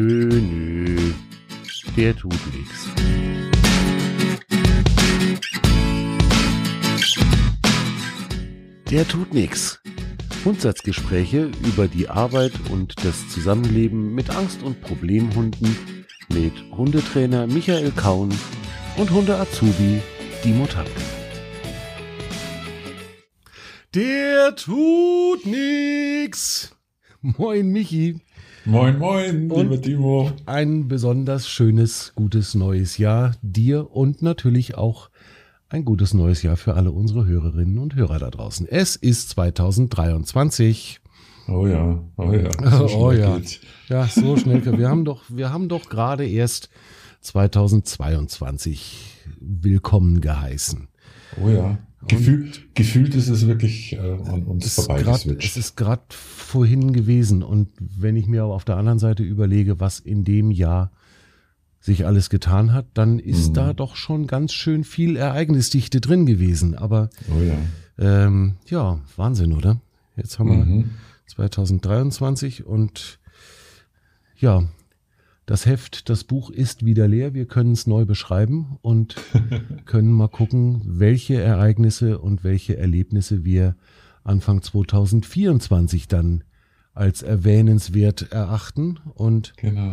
nö, nö. Der tut nichts. Der tut nichts. Grundsatzgespräche über die Arbeit und das Zusammenleben mit Angst- und Problemhunden mit Hundetrainer Michael Kaun und Hunde-Azubi Dimo Tank. Der tut nix. Moin Michi. Moin, moin, Und- lieber Timo. Ein besonders schönes, gutes neues Jahr dir und natürlich auch ein gutes neues Jahr für alle unsere Hörerinnen und Hörer da draußen. Es ist 2023. Oh ja, oh ja. Oh schnell ja. geht's. Ja, so schnell. Wir haben doch, wir haben doch gerade erst 2022 willkommen geheißen. Oh ja. Gefühlt, gefühlt ist es wirklich äh, an uns Es ist grad- vorbeigeswitcht. Es ist gerade vorhin gewesen. Und wenn ich mir aber auf der anderen Seite überlege, was in dem Jahr sich alles getan hat, dann ist Mhm. da doch schon ganz schön viel Ereignisdichte drin gewesen. Aber Oh ja. ähm, ja, Wahnsinn, oder? Jetzt haben wir Mhm. 2023 und ja, das Heft, das Buch ist wieder leer. Wir können es neu beschreiben und können mal gucken, welche Ereignisse und welche Erlebnisse wir Anfang 2024 dann als erwähnenswert erachten und Genau.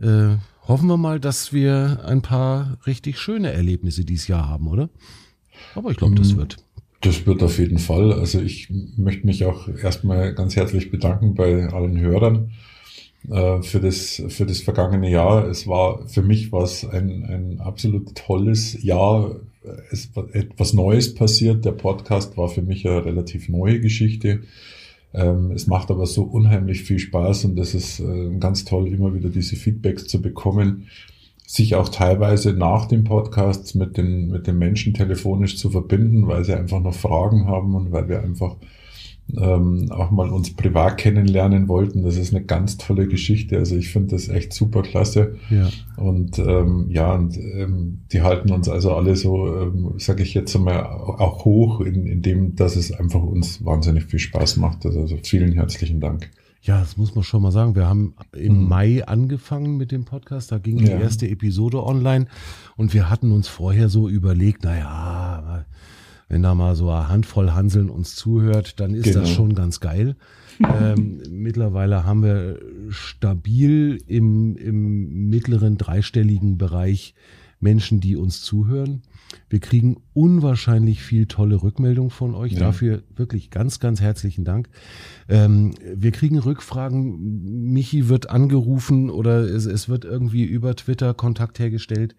äh, hoffen wir mal, dass wir ein paar richtig schöne Erlebnisse dieses Jahr haben, oder? Aber ich glaube, das Mhm. wird. Das wird auf jeden Fall. Also ich möchte mich auch erstmal ganz herzlich bedanken bei allen Hörern äh, für das für das vergangene Jahr. Es war für mich was ein ein absolut tolles Jahr. Es war etwas Neues passiert. Der Podcast war für mich eine relativ neue Geschichte. Ähm, es macht aber so unheimlich viel Spaß und es ist äh, ganz toll, immer wieder diese Feedbacks zu bekommen, sich auch teilweise nach dem Podcast mit den, mit den Menschen telefonisch zu verbinden, weil sie einfach noch Fragen haben und weil wir einfach ähm, auch mal uns privat kennenlernen wollten. Das ist eine ganz tolle Geschichte. Also ich finde das echt super klasse. Ja. Und ähm, ja, und ähm, die halten uns also alle so, ähm, sage ich jetzt einmal, auch hoch, in, in dem, dass es einfach uns wahnsinnig viel Spaß macht. Also, also vielen herzlichen Dank. Ja, das muss man schon mal sagen. Wir haben im Mhm. Mai angefangen mit dem Podcast. Da ging die Ja. erste Episode online und wir hatten uns vorher so überlegt, naja, wenn da mal so eine Handvoll Hanseln uns zuhört, dann ist Genau. das schon ganz geil. ähm, mittlerweile haben wir stabil im, im mittleren dreistelligen Bereich Menschen, die uns zuhören. Wir kriegen unwahrscheinlich viel tolle Rückmeldungen von euch. Ja. Dafür wirklich ganz, ganz herzlichen Dank. Ähm, wir kriegen Rückfragen. Michi wird angerufen oder es, es wird irgendwie über Twitter Kontakt hergestellt.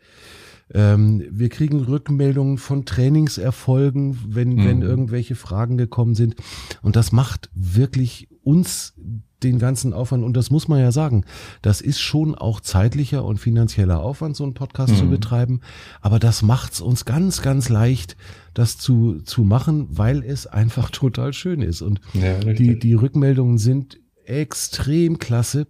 Ähm, wir kriegen Rückmeldungen von Trainingserfolgen, wenn, Mhm. wenn irgendwelche Fragen gekommen sind. Und das macht wirklich uns den ganzen Aufwand. Und das muss man ja sagen. Das ist schon auch zeitlicher und finanzieller Aufwand, so einen Podcast zu Mhm. betreiben. Aber das macht's uns ganz, ganz leicht, das zu, zu machen, weil es einfach total schön ist. Und Ja, die, die Rückmeldungen sind extrem klasse.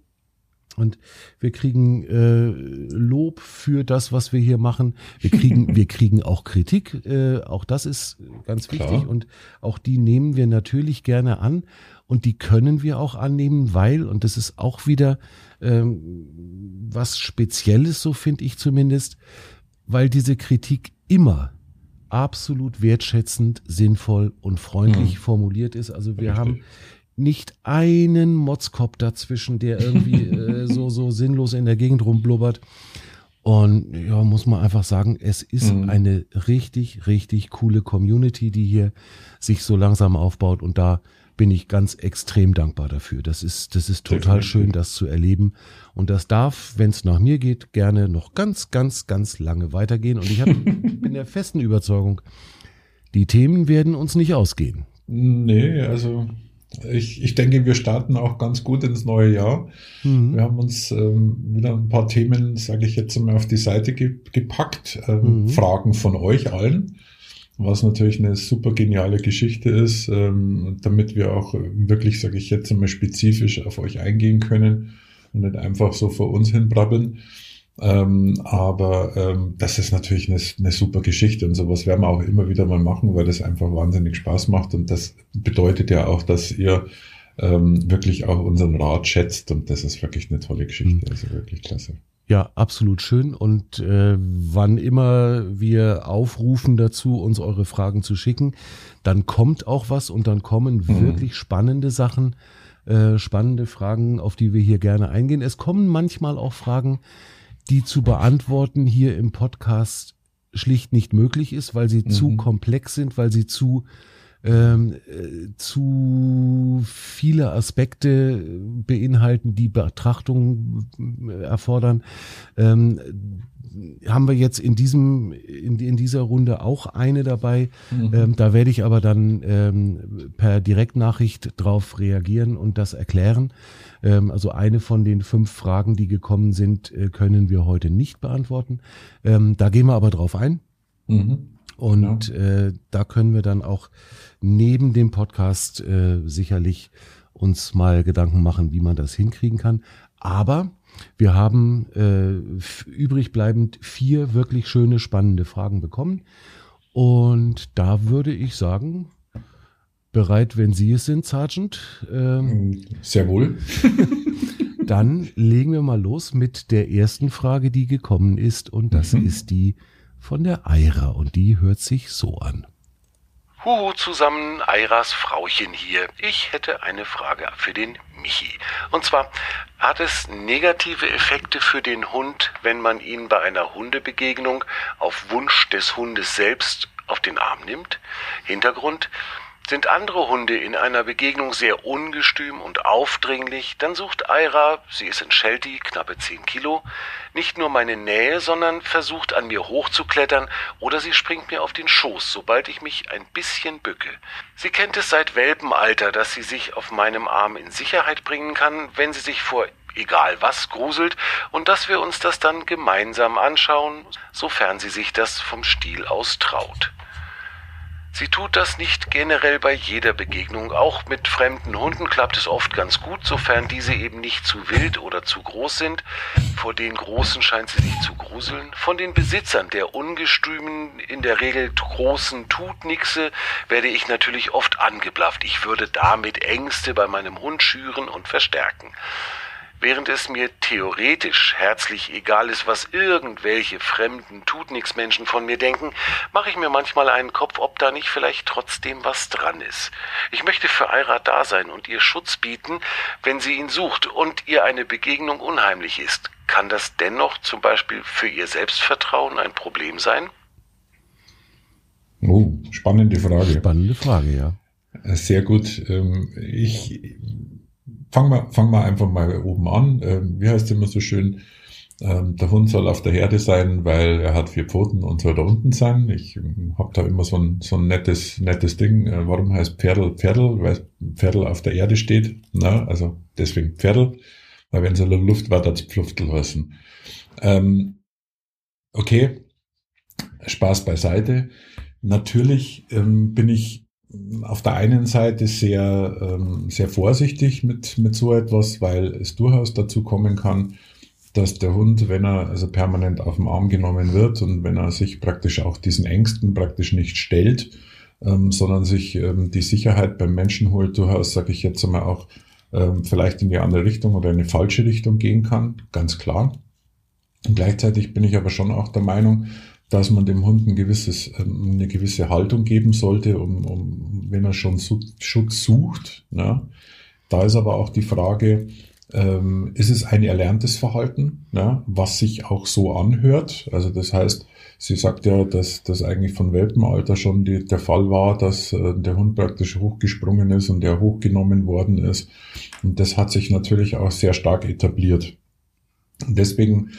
Und wir kriegen äh, Lob für das, was wir hier machen. Wir kriegen, wir kriegen auch Kritik. Äh, auch das ist ganz Klar. wichtig. Und auch die nehmen wir natürlich gerne an. Und die können wir auch annehmen, weil, und das ist auch wieder ähm, was Spezielles, so finde ich zumindest, weil diese Kritik immer absolut wertschätzend, sinnvoll und freundlich Mhm. formuliert ist. Also wir Richtig. haben nicht einen Motzkopf dazwischen, der irgendwie äh, so, so sinnlos in der Gegend rumblubbert. Und ja, muss man einfach sagen, es ist Mhm. eine richtig, richtig coole Community, die hier sich so langsam aufbaut. Und da bin ich ganz extrem dankbar dafür. Das ist, das ist total schön, das zu erleben. Und das darf, wenn es nach mir geht, gerne noch ganz, ganz, ganz lange weitergehen. Und ich hab, bin der festen Überzeugung, die Themen werden uns nicht ausgehen. Nee, also ich, ich denke, wir starten auch ganz gut ins neue Jahr. Mhm. Wir haben uns ähm, wieder ein paar Themen, sage ich jetzt mal, auf die Seite ge gepackt. Ähm, Mhm. Fragen von euch allen, was natürlich eine super geniale Geschichte ist, ähm, damit wir auch wirklich, sage ich jetzt mal, spezifisch auf euch eingehen können und nicht einfach so vor uns hinbrabbeln. Ähm, aber ähm, das ist natürlich eine, eine super Geschichte und sowas werden wir auch immer wieder mal machen, weil das einfach wahnsinnig Spaß macht und das bedeutet ja auch, dass ihr ähm, wirklich auch unseren Rat schätzt und das ist wirklich eine tolle Geschichte, Mhm. also wirklich klasse. Ja, absolut schön. Und äh, wann immer wir aufrufen dazu, uns eure Fragen zu schicken, dann kommt auch was und dann kommen Mhm. wirklich spannende Sachen, äh, spannende Fragen, auf die wir hier gerne eingehen. Es kommen manchmal auch Fragen, die zu beantworten hier im Podcast schlicht nicht möglich ist, weil sie zu Mhm. komplex sind, weil sie zu ähm, äh, zu viele Aspekte beinhalten, die Betrachtung äh, erfordern. Ähm, haben wir jetzt in diesem in, in dieser Runde auch eine dabei. Ähm, da werde ich aber dann ähm, per Direktnachricht drauf reagieren und das erklären. Ähm, also eine von den fünf Fragen, die gekommen sind, äh, können wir heute nicht beantworten. Ähm, da gehen wir aber drauf ein. Mhm. Und äh, da können wir dann auch neben dem Podcast äh, sicherlich uns mal Gedanken machen, wie man das hinkriegen kann. Aber wir haben äh, f- übrig bleibend vier wirklich schöne, spannende Fragen bekommen. Und da würde ich sagen, bereit, wenn Sie es sind, Sergeant, ähm, Sehr wohl. dann legen wir mal los mit der ersten Frage, die gekommen ist. Und das Mhm. ist die von der Eira. Und die hört sich so an. Huhu zusammen, Eiras Frauchen hier. Ich hätte eine Frage für den Michi. Und zwar, hat es negative Effekte für den Hund, wenn man ihn bei einer Hundebegegnung auf Wunsch des Hundes selbst auf den Arm nimmt? Hintergrund, sind andere Hunde in einer Begegnung sehr ungestüm und aufdringlich, dann sucht Aira, sie ist in Sheltie, knappe 10 Kilo, nicht nur meine Nähe, sondern versucht an mir hochzuklettern oder sie springt mir auf den Schoß, sobald ich mich ein bisschen bücke. Sie kennt es seit Welpenalter, dass sie sich auf meinem Arm in Sicherheit bringen kann, wenn sie sich vor egal was gruselt und dass wir uns das dann gemeinsam anschauen, sofern sie sich das vom Stiel aus traut. Sie tut das nicht generell bei jeder Begegnung. Auch mit fremden Hunden klappt es oft ganz gut, sofern diese eben nicht zu wild oder zu groß sind. Vor den Großen scheint sie sich zu gruseln. Von den Besitzern der ungestümen, in der Regel großen Tutnixe werde ich natürlich oft angeblafft. Ich würde damit Ängste bei meinem Hund schüren und verstärken. Während es mir theoretisch herzlich egal ist, was irgendwelche fremden Tutnix-Menschen von mir denken, mache ich mir manchmal einen Kopf, ob da nicht vielleicht trotzdem was dran ist. Ich möchte für Aira da sein und ihr Schutz bieten, wenn sie ihn sucht und ihr eine Begegnung unheimlich ist. Kann das dennoch zum Beispiel für ihr Selbstvertrauen ein Problem sein? Oh, spannende Frage. Spannende Frage, ja. Sehr gut. Ähm, Ich fange mal, fang mal einfach mal oben an. Ähm, Wie heißt immer so schön? Ähm, Der Hund soll auf der Herde sein, weil er hat vier Pfoten und soll da unten sein. Ich habe da immer so ein, so ein nettes, nettes Ding. Äh, Warum heißt Pferdel Pferdel? Weil Pferdel auf der Erde steht. Na, also deswegen Pferdel. Weil wenn sie in der Luft war, das Pfluftel heißen. Ähm, okay, Spaß beiseite. Natürlich ähm, bin ich auf der einen Seite sehr, ähm, sehr vorsichtig mit, mit so etwas, weil es durchaus dazu kommen kann, dass der Hund, wenn er also permanent auf den Arm genommen wird und wenn er sich praktisch auch diesen Ängsten praktisch nicht stellt, ähm, sondern sich ähm, die Sicherheit beim Menschen holt, durchaus, sage ich jetzt einmal auch, ähm, vielleicht in die andere Richtung oder in eine falsche Richtung gehen kann, ganz klar. Und gleichzeitig bin ich aber schon auch der Meinung, dass man dem Hund ein gewisses, ähm, eine gewisse Haltung geben sollte, um, um wenn er schon Schutz sucht. Ne? Da ist aber auch die Frage, ähm, ist es ein erlerntes Verhalten, ne? was sich auch so anhört? Also das heißt, sie sagt ja, dass das eigentlich von Welpenalter schon die, der Fall war, dass äh, der Hund praktisch hochgesprungen ist und der hochgenommen worden ist. Und das hat sich natürlich auch sehr stark etabliert. Und deswegen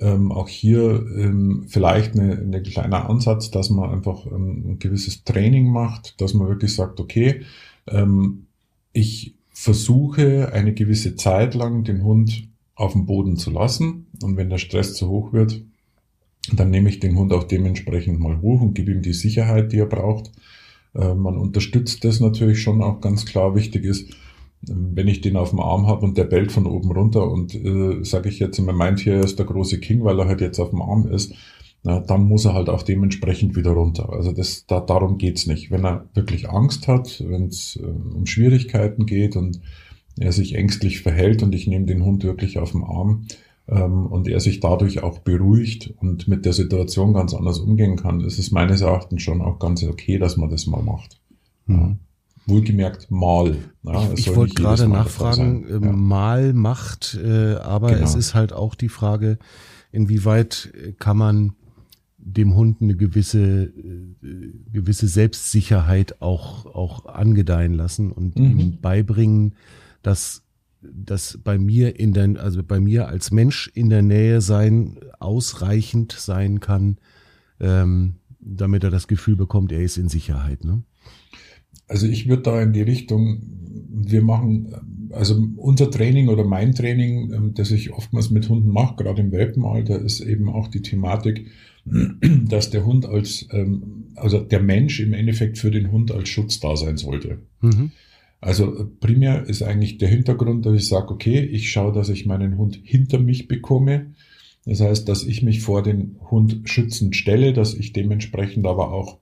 ähm, auch hier ähm, vielleicht eine, eine kleiner Ansatz, dass man einfach ähm, ein gewisses Training macht, dass man wirklich sagt, okay, ähm, ich versuche eine gewisse Zeit lang den Hund auf dem Boden zu lassen und wenn der Stress zu hoch wird, dann nehme ich den Hund auch dementsprechend mal hoch und gebe ihm die Sicherheit, die er braucht. Äh, man unterstützt das natürlich schon auch ganz klar. Wichtig ist, wenn ich den auf dem Arm habe und der bellt von oben runter und äh, sage ich jetzt, man meint hier er ist der große King, weil er halt jetzt auf dem Arm ist, na, dann muss er halt auch dementsprechend wieder runter. Also das, da, darum geht's nicht. Wenn er wirklich Angst hat, wenn es äh, um Schwierigkeiten geht und er sich ängstlich verhält und ich nehme den Hund wirklich auf den Arm ähm, und er sich dadurch auch beruhigt und mit der Situation ganz anders umgehen kann, ist es meines Erachtens schon auch ganz okay, dass man das mal macht. Mhm. Ja. Wohlgemerkt mal. Ja, ich, ich wollte gerade nachfragen, äh, ja. mal macht, äh, aber genau. es ist halt auch die Frage, inwieweit kann man dem Hund eine gewisse äh, gewisse Selbstsicherheit auch auch angedeihen lassen und mhm. ihm beibringen, dass dass bei mir in der also bei mir als Mensch in der Nähe sein ausreichend sein kann, ähm, damit er das Gefühl bekommt, er ist in Sicherheit. Ne? Also ich würde da in die Richtung, wir machen, also unser Training oder mein Training, ähm, das ich oftmals mit Hunden mache, gerade im Welpenalter, ist eben auch die Thematik, dass der Hund als, ähm, also der Mensch im Endeffekt für den Hund als Schutz da sein sollte. Mhm. Also primär ist eigentlich der Hintergrund, dass ich sage, okay, ich schaue, dass ich meinen Hund hinter mich bekomme. Das heißt, dass ich mich vor den Hund schützend stelle, dass ich dementsprechend aber auch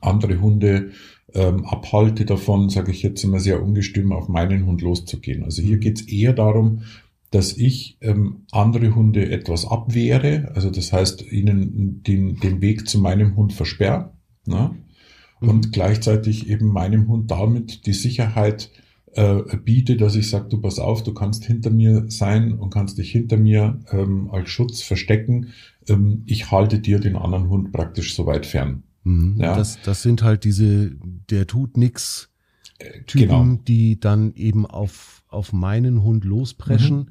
andere Hunde ähm, abhalte davon, sage ich jetzt immer sehr ungestüm, auf meinen Hund loszugehen. Also hier mhm. geht es eher darum, dass ich ähm, andere Hunde etwas abwehre, also das heißt, ihnen den, den Weg zu meinem Hund versperre ne? und mhm. gleichzeitig eben meinem Hund damit die Sicherheit äh, biete, dass ich sage, du pass auf, du kannst hinter mir sein und kannst dich hinter mir ähm, als Schutz verstecken. Ähm, ich halte dir den anderen Hund praktisch so weit fern. Mhm. Ja. Das, das sind halt diese, der tut nix äh, Typen, genau. die dann eben auf, auf meinen Hund lospreschen. Mhm.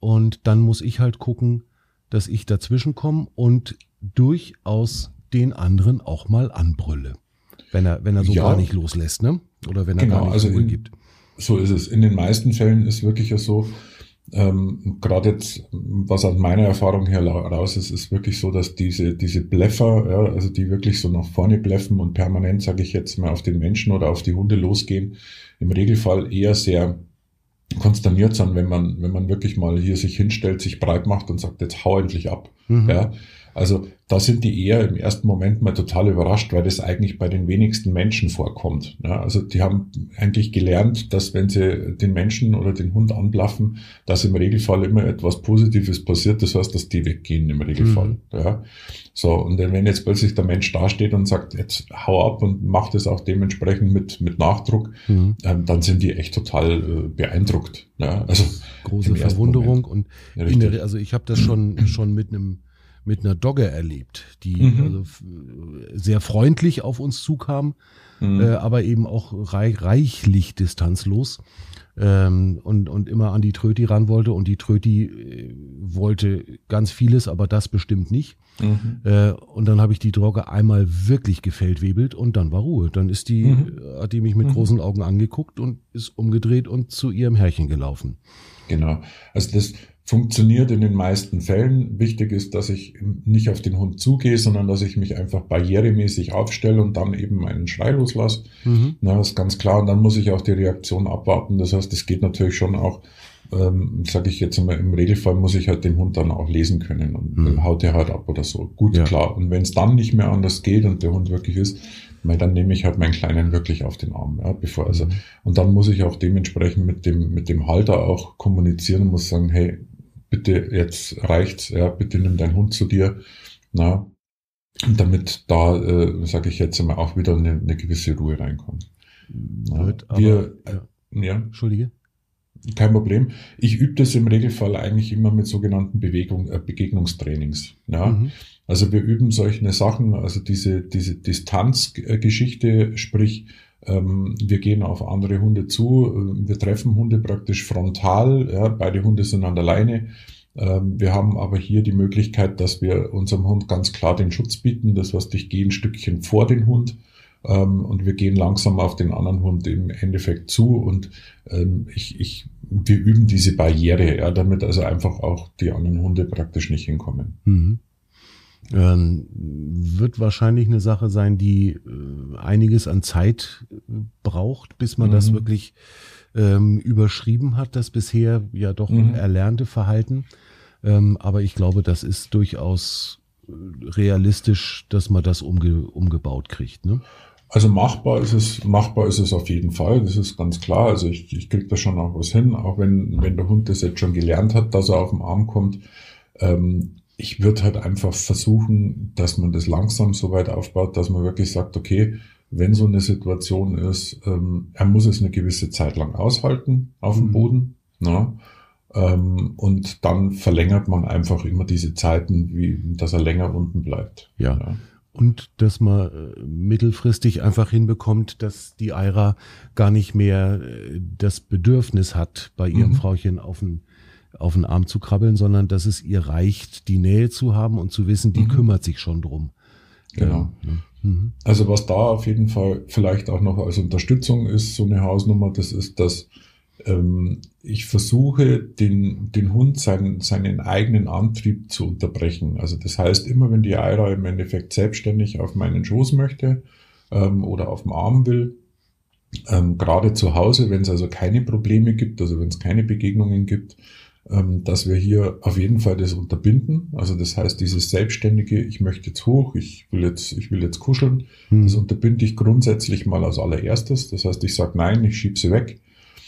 Und dann muss ich halt gucken, dass ich dazwischen komme und durchaus den anderen auch mal anbrülle. Wenn er, wenn er so ja. gar nicht loslässt, ne? Oder wenn er genau, gar nicht also in, gibt. So ist es. In den meisten Fällen ist wirklich ja so, ähm, Gerade jetzt, was aus meiner Erfahrung her raus ist, ist wirklich so, dass diese, diese Bleffer, ja, also die wirklich so nach vorne bleffen und permanent, sage ich jetzt mal, auf den Menschen oder auf die Hunde losgehen, im Regelfall eher sehr konsterniert sind, wenn man, wenn man wirklich mal hier sich hinstellt, sich breit macht und sagt, jetzt hau endlich ab. Mhm. Ja, also da sind die eher im ersten Moment mal total überrascht, weil das eigentlich bei den wenigsten Menschen vorkommt. Ja, also die haben eigentlich gelernt, dass wenn sie den Menschen oder den Hund anblaffen, dass im Regelfall immer etwas Positives passiert. Das heißt, dass die weggehen im Regelfall. Mhm. Ja. So, und wenn jetzt plötzlich der Mensch dasteht und sagt, jetzt hau ab und macht es auch dementsprechend mit, mit Nachdruck, mhm. ähm, dann sind die echt total äh, beeindruckt. Ja, also große Verwunderung und ja, der, also ich habe das schon schon mit einem mit einer Dogge erlebt, die mhm. also sehr freundlich auf uns zukam, mhm. äh, aber eben auch reich, reichlich distanzlos ähm, und, und immer an die Tröti ran wollte. Und die Tröti äh, wollte ganz vieles, aber das bestimmt nicht. Mhm. Äh, und dann habe ich die Dogge einmal wirklich gefeldwebelt und dann war Ruhe. Dann ist die, mhm. hat die mich mit mhm. großen Augen angeguckt und ist umgedreht und zu ihrem Herrchen gelaufen. Genau. Also das funktioniert in den meisten Fällen. Wichtig ist, dass ich nicht auf den Hund zugehe, sondern dass ich mich einfach barrieremäßig aufstelle und dann eben meinen Schrei loslasse. Mhm. Na, das ist ganz klar. Und dann muss ich auch die Reaktion abwarten. Das heißt, es geht natürlich schon auch, ähm, sage ich jetzt immer, im Regelfall muss ich halt den Hund dann auch lesen können und mhm. haut er halt ab oder so. Gut, ja. klar. Und wenn es dann nicht mehr anders geht und der Hund wirklich ist, weil dann nehme ich halt meinen Kleinen wirklich auf den Arm, ja, bevor also mhm. und dann muss ich auch dementsprechend mit dem mit dem Halter auch kommunizieren und muss sagen, hey, bitte jetzt reicht's, ja, bitte nimm deinen Hund zu dir, na, damit da, äh, sage ich jetzt immer, auch wieder eine, eine gewisse Ruhe reinkommt. Wird, aber, Wir, ja. ja. Entschuldige. Kein Problem. Ich übe das im Regelfall eigentlich immer mit sogenannten Bewegung, äh, Begegnungstrainings. Ja? Mhm. Also wir üben solche Sachen, also diese, diese Distanzgeschichte, sprich, wir gehen auf andere Hunde zu, äh, wir treffen Hunde praktisch frontal, ja, beide Hunde sind an der Leine. Ähm, wir haben aber hier die Möglichkeit, dass wir unserem Hund ganz klar den Schutz bieten. Das heißt, ich gehe ein Stückchen vor den Hund ähm, und wir gehen langsam auf den anderen Hund im Endeffekt zu und ich, ich, wir üben diese Barriere, ja, damit also einfach auch die anderen Hunde praktisch nicht hinkommen. Mhm. Ähm, wird wahrscheinlich eine Sache sein, die äh, einiges an Zeit äh, braucht, bis man mhm. das wirklich ähm, überschrieben hat, das bisher ja doch mhm. erlernte Verhalten. Ähm, aber ich glaube, das ist durchaus äh, realistisch, dass man das umge umgebaut kriegt. Ne? Also machbar ist es, machbar ist es auf jeden Fall, das ist ganz klar. Also ich, ich kriege da schon auch was hin, auch wenn, wenn der Hund das jetzt schon gelernt hat, dass er auf den Arm kommt. Ähm, ich würde halt einfach versuchen, dass man das langsam so weit aufbaut, dass man wirklich sagt, okay, wenn so eine Situation ist, ähm, er muss es eine gewisse Zeit lang aushalten auf dem mhm. Boden. Na? Ähm, und dann verlängert man einfach immer diese Zeiten, wie dass er länger unten bleibt. Ja. ja. Und dass man äh, mittelfristig einfach hinbekommt, dass die Eira gar nicht mehr äh, das Bedürfnis hat, bei ihrem mhm. Frauchen auf den, auf den Arm zu krabbeln, sondern dass es ihr reicht, die Nähe zu haben und zu wissen, die mhm. kümmert sich schon drum. Genau. Ja. Mhm. Also was da auf jeden Fall vielleicht auch noch als Unterstützung ist, so eine Hausnummer, das ist, dass ähm, ich versuche, den, den Hund seinen, seinen eigenen Antrieb zu unterbrechen. Also das heißt, immer wenn die Eira im Endeffekt selbstständig auf meinen Schoß möchte ähm, oder auf dem Arm will, ähm, gerade zu Hause, wenn es also keine Probleme gibt, also wenn es keine Begegnungen gibt, ähm, dass wir hier auf jeden Fall das unterbinden. Also das heißt, dieses selbstständige, ich möchte jetzt hoch, ich will jetzt, ich will jetzt kuscheln, mhm. das unterbinde ich grundsätzlich mal als allererstes. Das heißt, ich sage nein, ich schiebe sie weg.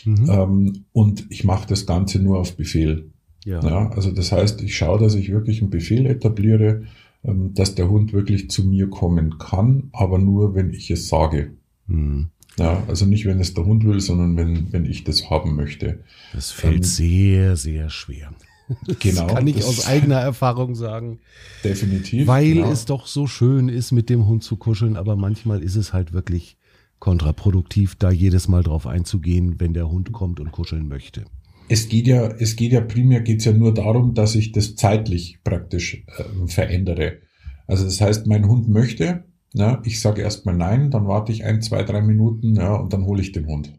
Mhm. Ähm, und ich mache das Ganze nur auf Befehl. Ja. ja. Also das heißt, ich schaue, dass ich wirklich einen Befehl etabliere, ähm, dass der Hund wirklich zu mir kommen kann, aber nur, wenn ich es sage. Mhm. Ja, also nicht, wenn es der Hund will, sondern wenn, wenn ich das haben möchte. Das fällt ähm, sehr, sehr schwer. Das genau, kann ich aus eigener Erfahrung sagen. Definitiv. Weil genau. es doch so schön ist, mit dem Hund zu kuscheln, aber manchmal ist es halt wirklich kontraproduktiv, da jedes Mal drauf einzugehen, wenn der Hund kommt und kuscheln möchte. Es geht ja, es geht ja primär geht's ja nur darum, dass ich das zeitlich praktisch äh, verändere. Also das heißt, mein Hund möchte, ja, ich sage erstmal nein, dann warte ich ein, zwei, drei Minuten ja, und dann hole ich den Hund.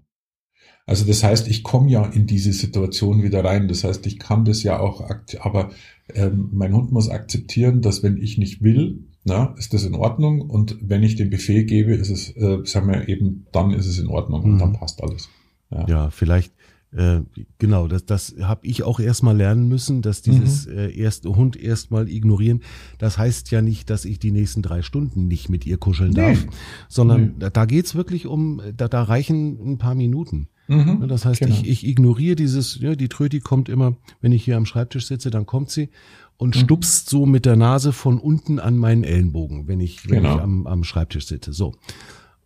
Also das heißt, ich komme ja in diese Situation wieder rein. Das heißt, ich kann das ja auch, aber ähm, mein Hund muss akzeptieren, dass wenn ich nicht will, na, ist das in Ordnung. Und wenn ich den Befehl gebe, ist es, äh, sagen wir eben, dann ist es in Ordnung und mhm. dann passt alles. Ja, ja vielleicht äh, genau, das, das habe ich auch erstmal lernen müssen, dass dieses mhm. äh, erste Hund erstmal ignorieren. Das heißt ja nicht, dass ich die nächsten drei Stunden nicht mit ihr kuscheln nee. darf, sondern nee. da, da geht's wirklich um, da, da reichen ein paar Minuten. Mhm, das heißt, genau. ich, ich ignoriere dieses, ja, die Tröti kommt immer, wenn ich hier am Schreibtisch sitze, dann kommt sie und mhm. stupst so mit der Nase von unten an meinen Ellenbogen, wenn ich, wenn genau. ich am, am Schreibtisch sitze. So.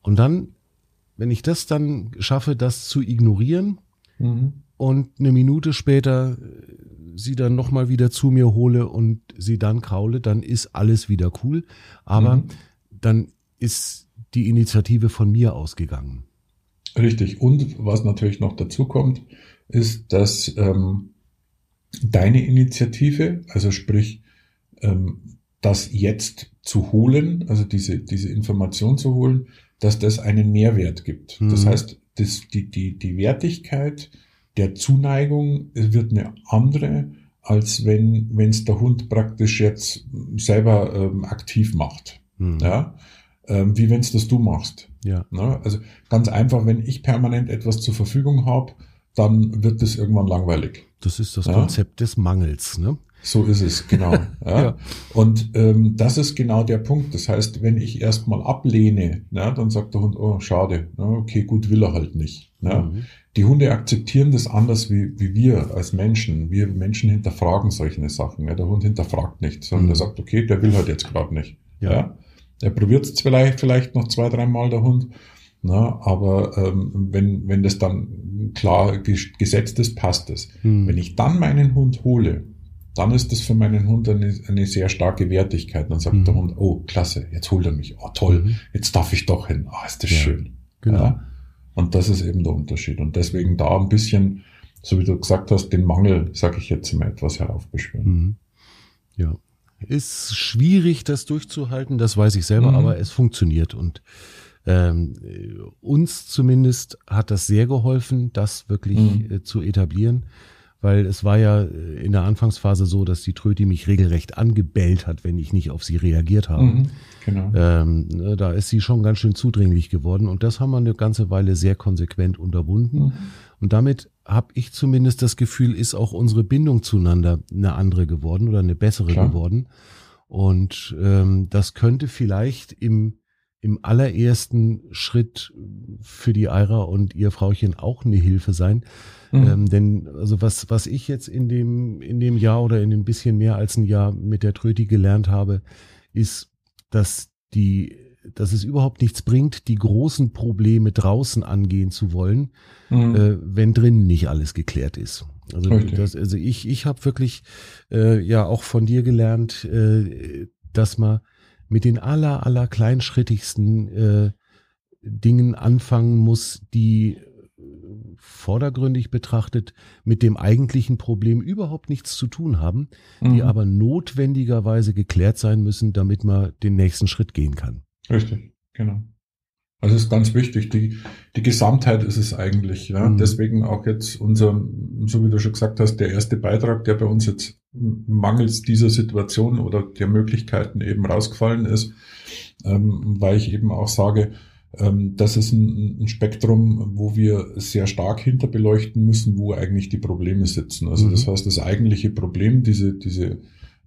Und dann, wenn ich das dann schaffe, das zu ignorieren, Mhm. Und eine Minute später äh, sie dann nochmal wieder zu mir hole und sie dann kraule, dann ist alles wieder cool. Aber mhm. dann ist die Initiative von mir ausgegangen. Richtig. Und was natürlich noch dazu kommt, ist, dass ähm, deine Initiative, also sprich, ähm, das jetzt zu holen, also diese, diese Information zu holen, dass das einen Mehrwert gibt. Mhm. Das heißt, das, die, die, die Wertigkeit der Zuneigung wird eine andere, als wenn es der Hund praktisch jetzt selber ähm, aktiv macht. Mhm. Ja? Ähm, wie wenn es das du machst. Ja. Ne? Also ganz einfach, wenn ich permanent etwas zur Verfügung habe, dann wird es irgendwann langweilig. Das ist das ja? Konzept des Mangels, ne? So ist es, genau. Ja. ja. Und ähm, das ist genau der Punkt. Das heißt, wenn ich erstmal ablehne, na, dann sagt der Hund, oh, schade, na, okay, gut, will er halt nicht. Na. Mhm. Die Hunde akzeptieren das anders wie, wie wir als Menschen. Wir Menschen hinterfragen solche Sachen. Ja. Der Hund hinterfragt nicht, sondern mhm. er sagt, okay, der will halt jetzt gerade nicht. Ja. ja. Er probiert es vielleicht, vielleicht noch zwei, dreimal der Hund. Na, aber ähm, wenn, wenn das dann klar gesetzt ist, passt es. Mhm. Wenn ich dann meinen Hund hole, dann ist das für meinen Hund eine, eine sehr starke Wertigkeit. Dann sagt mhm. der Hund, oh, klasse, jetzt holt er mich. Oh, toll, mhm. jetzt darf ich doch hin. Ah, oh, ist das ja, schön. Genau. Ja? Und das ist eben der Unterschied. Und deswegen da ein bisschen, so wie du gesagt hast, den Mangel, sage ich jetzt mal etwas heraufbeschwören. Mhm. Ja. Ist schwierig, das durchzuhalten, das weiß ich selber, mhm. aber es funktioniert. Und ähm, uns zumindest hat das sehr geholfen, das wirklich mhm. äh, zu etablieren weil es war ja äh, in der Anfangsphase so, dass die Tröti mich regelrecht angebellt hat, wenn ich nicht auf sie reagiert habe. Mhm, genau. Ähm, ne, da ist sie schon ganz schön zudringlich geworden und das haben wir eine ganze Weile sehr konsequent unterbunden. Mhm. Und damit habe ich zumindest das Gefühl, ist auch unsere Bindung zueinander eine andere geworden oder eine bessere Klar. geworden. Und ähm, das könnte vielleicht im im allerersten Schritt für die Eira und ihr Frauchen auch eine Hilfe sein. Mhm. Ähm, denn also was, was ich jetzt in dem, in dem Jahr oder in dem bisschen mehr als ein Jahr mit der Tröti gelernt habe, ist, dass die, dass es überhaupt nichts bringt, die großen Probleme draußen angehen zu wollen, mhm. äh, wenn drinnen nicht alles geklärt ist. Also, das, also ich, ich habe wirklich äh, ja auch von dir gelernt, äh, dass man mit den aller, aller kleinschrittigsten äh, Dingen anfangen muss, die vordergründig betrachtet mit dem eigentlichen Problem überhaupt nichts zu tun haben, mhm. die aber notwendigerweise geklärt sein müssen, damit man den nächsten Schritt gehen kann. Richtig, genau. Also es ist ganz wichtig, die, die Gesamtheit ist es eigentlich. Ja? Mhm. Deswegen auch jetzt unser, so wie du schon gesagt hast, der erste Beitrag, der bei uns jetzt mangels dieser Situation oder der Möglichkeiten eben rausgefallen ist, ähm, weil ich eben auch sage, das ist ein, ein, Spektrum, wo wir sehr stark hinterbeleuchten müssen, wo eigentlich die Probleme sitzen. Also mhm. das heißt, das eigentliche Problem, diese, diese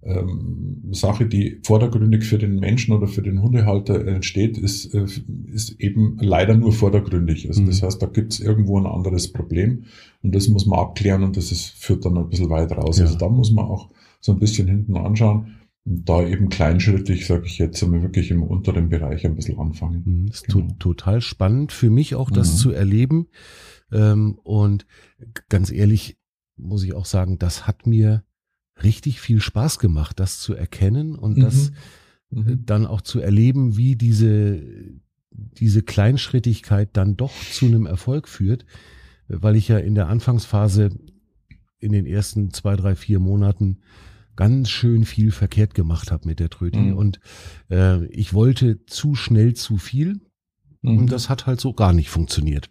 ähm, Sache, die vordergründig für den Menschen oder für den Hundehalter entsteht, ist, äh, ist eben leider nur vordergründig. Also mhm. das heißt, da gibt es irgendwo ein anderes Problem und das muss man abklären und das ist, führt dann ein bisschen weit raus. Ja. Also da muss man auch so ein bisschen hinten anschauen da eben kleinschrittig, sage ich jetzt, wir wirklich im unteren Bereich ein bisschen anfangen. Mhm, das ist genau. total spannend für mich auch, das mhm. zu erleben. Ähm, und ganz ehrlich muss ich auch sagen, das hat mir richtig viel Spaß gemacht, das zu erkennen und mhm. das mhm. Äh, dann auch zu erleben, wie diese, diese Kleinschrittigkeit dann doch zu einem Erfolg führt, weil ich ja in der Anfangsphase in den ersten zwei, drei, vier Monaten ganz schön viel verkehrt gemacht habe mit der Tröti mhm. und äh, ich wollte zu schnell zu viel mhm. und das hat halt so gar nicht funktioniert.